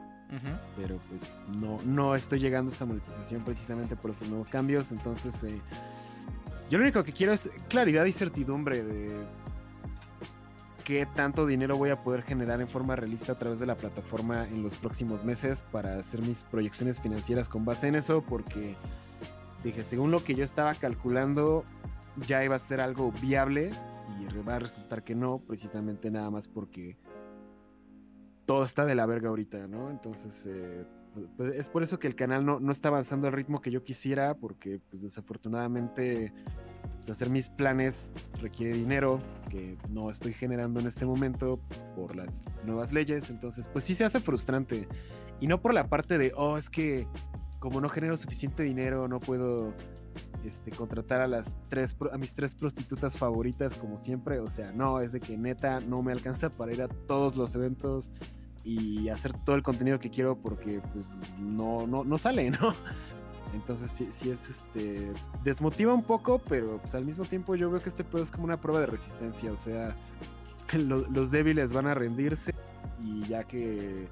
pero pues no, no estoy llegando a esa monetización precisamente por esos nuevos cambios, entonces eh, yo lo único que quiero es claridad y certidumbre de qué tanto dinero voy a poder generar en forma realista a través de la plataforma en los próximos meses para hacer mis proyecciones financieras con base en eso, porque dije, según lo que yo estaba calculando, ya iba a ser algo viable y va a resultar que no, precisamente nada más porque todo está de la verga ahorita, ¿no? Entonces, eh, pues, es por eso que el canal no, no está avanzando al ritmo que yo quisiera, porque pues desafortunadamente pues, hacer mis planes requiere dinero que no estoy generando en este momento por las nuevas leyes, entonces pues sí se hace frustrante. Y no por la parte de, oh, es que como no genero suficiente dinero, no puedo este, contratar a las tres a mis tres prostitutas favoritas como siempre. O sea, no, es de que neta no me alcanza para ir a todos los eventos y hacer todo el contenido que quiero porque pues no, no, no sale, ¿no? Entonces sí, sí es este. desmotiva un poco, pero pues al mismo tiempo yo veo que este pedo es como una prueba de resistencia. O sea, lo- los débiles van a rendirse y ya que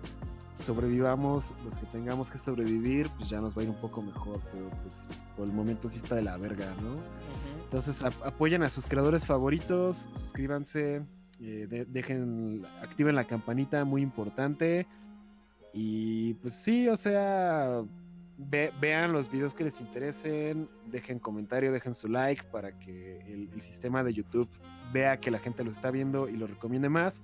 sobrevivamos, los que tengamos que sobrevivir, pues ya nos va a ir un poco mejor, pero pues por el momento sí está de la verga, ¿no? Entonces ap- apoyen a sus creadores favoritos, suscríbanse, eh, de- dejen, activen la campanita, muy importante. Y pues sí, o sea, ve- vean los videos que les interesen, dejen comentario, dejen su like para que el, el sistema de YouTube vea que la gente lo está viendo y lo recomiende más.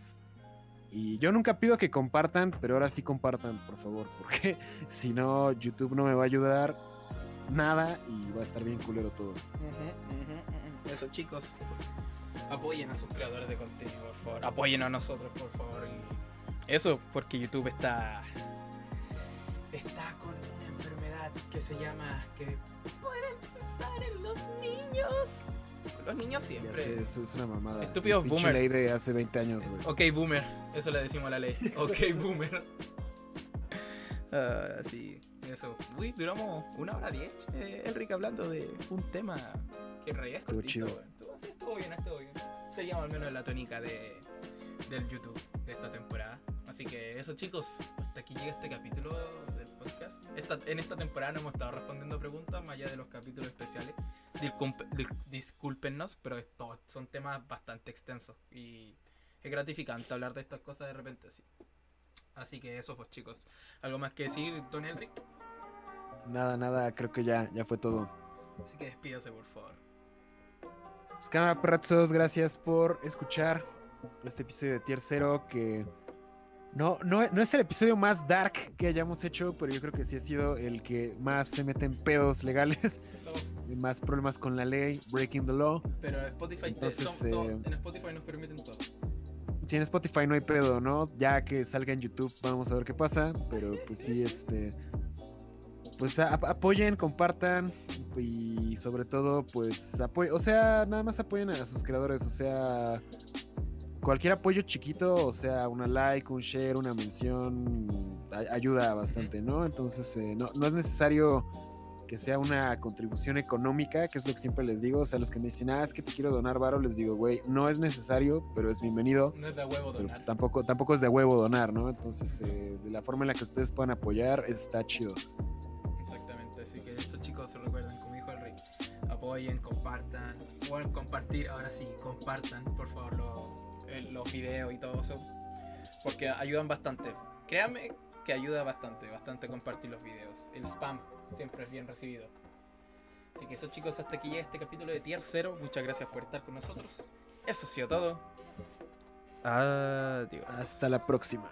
Y yo nunca pido que compartan, pero ahora sí compartan, por favor, porque si no, YouTube no me va a ayudar nada y va a estar bien culero todo. Ujú. Eso, chicos. Apoyen a sus creadores de contenido, por favor. Apoyen a nosotros, por favor. Y Eso, porque YouTube está. Está con una enfermedad que se llama. que pueden pensar en los niños. Los niños siempre. sé, eso es una mamada. Estúpidos El boomers. ley de hace 20 años, güey. Ok, boomer. Eso le decimos a la ley. Ok, boomer. Sí, eso. Uy, duramos una hora diez, eh, Enrique, hablando de un tema que en realidad es Estuvo chido. Estuvo, sí, estuvo bien, estuvo bien. Seguimos al menos en la tónica de, del YouTube de esta temporada. Así que eso, chicos. Hasta aquí llega este capítulo podcast. Esta- en esta temporada no hemos estado respondiendo preguntas más allá de los capítulos especiales. Discúlpenos, pero estos son temas bastante extensos y es gratificante hablar de estas cosas de repente así. Así que eso pues chicos. ¿Algo más que decir, Don Elric? Nada, nada, creo que ya, ya fue todo. Así que despídase por favor. Pues cámara perrazos, gracias por escuchar este episodio de Tier 0 que no, no, no es el episodio más dark que hayamos hecho, pero yo creo que sí ha sido el que más se mete en pedos legales, No, y más problemas con la ley, breaking the law. pero Spotify, te- Entonces, son- to- eh, en Spotify nos permiten todo. Si en Spotify no hay pedo, ¿no? Ya que salga en YouTube vamos a ver qué pasa, pero pues sí, este... Pues a- apoyen, compartan y sobre todo pues apoyen, o sea, nada más apoyen a sus creadores, o sea, cualquier apoyo chiquito, o sea, una like, un share, una mención, ayuda bastante, ¿no? Entonces eh, no, no es necesario que sea una contribución económica, que es lo que siempre les digo, o sea, los que me dicen, ah, es que te quiero donar varo, les digo, güey, no es necesario, pero es bienvenido. No es de huevo Pero donar. pues tampoco, tampoco es de huevo donar, ¿no? Entonces, eh, de la forma en la que ustedes puedan apoyar, está chido. Exactamente, así que eso chicos se recuerden, como dijo el Rick, apoyen, compartan, bueno, compartir, ahora sí, compartan por favor lo- el- los videos y todo eso, porque ayudan bastante. Créanme que ayuda bastante, bastante compartir los videos. El spam siempre es bien recibido. Así que eso chicos, hasta aquí llega este capítulo de Tier 0. Muchas gracias por estar con nosotros. Eso ha sido todo. Adiós. Hasta la próxima.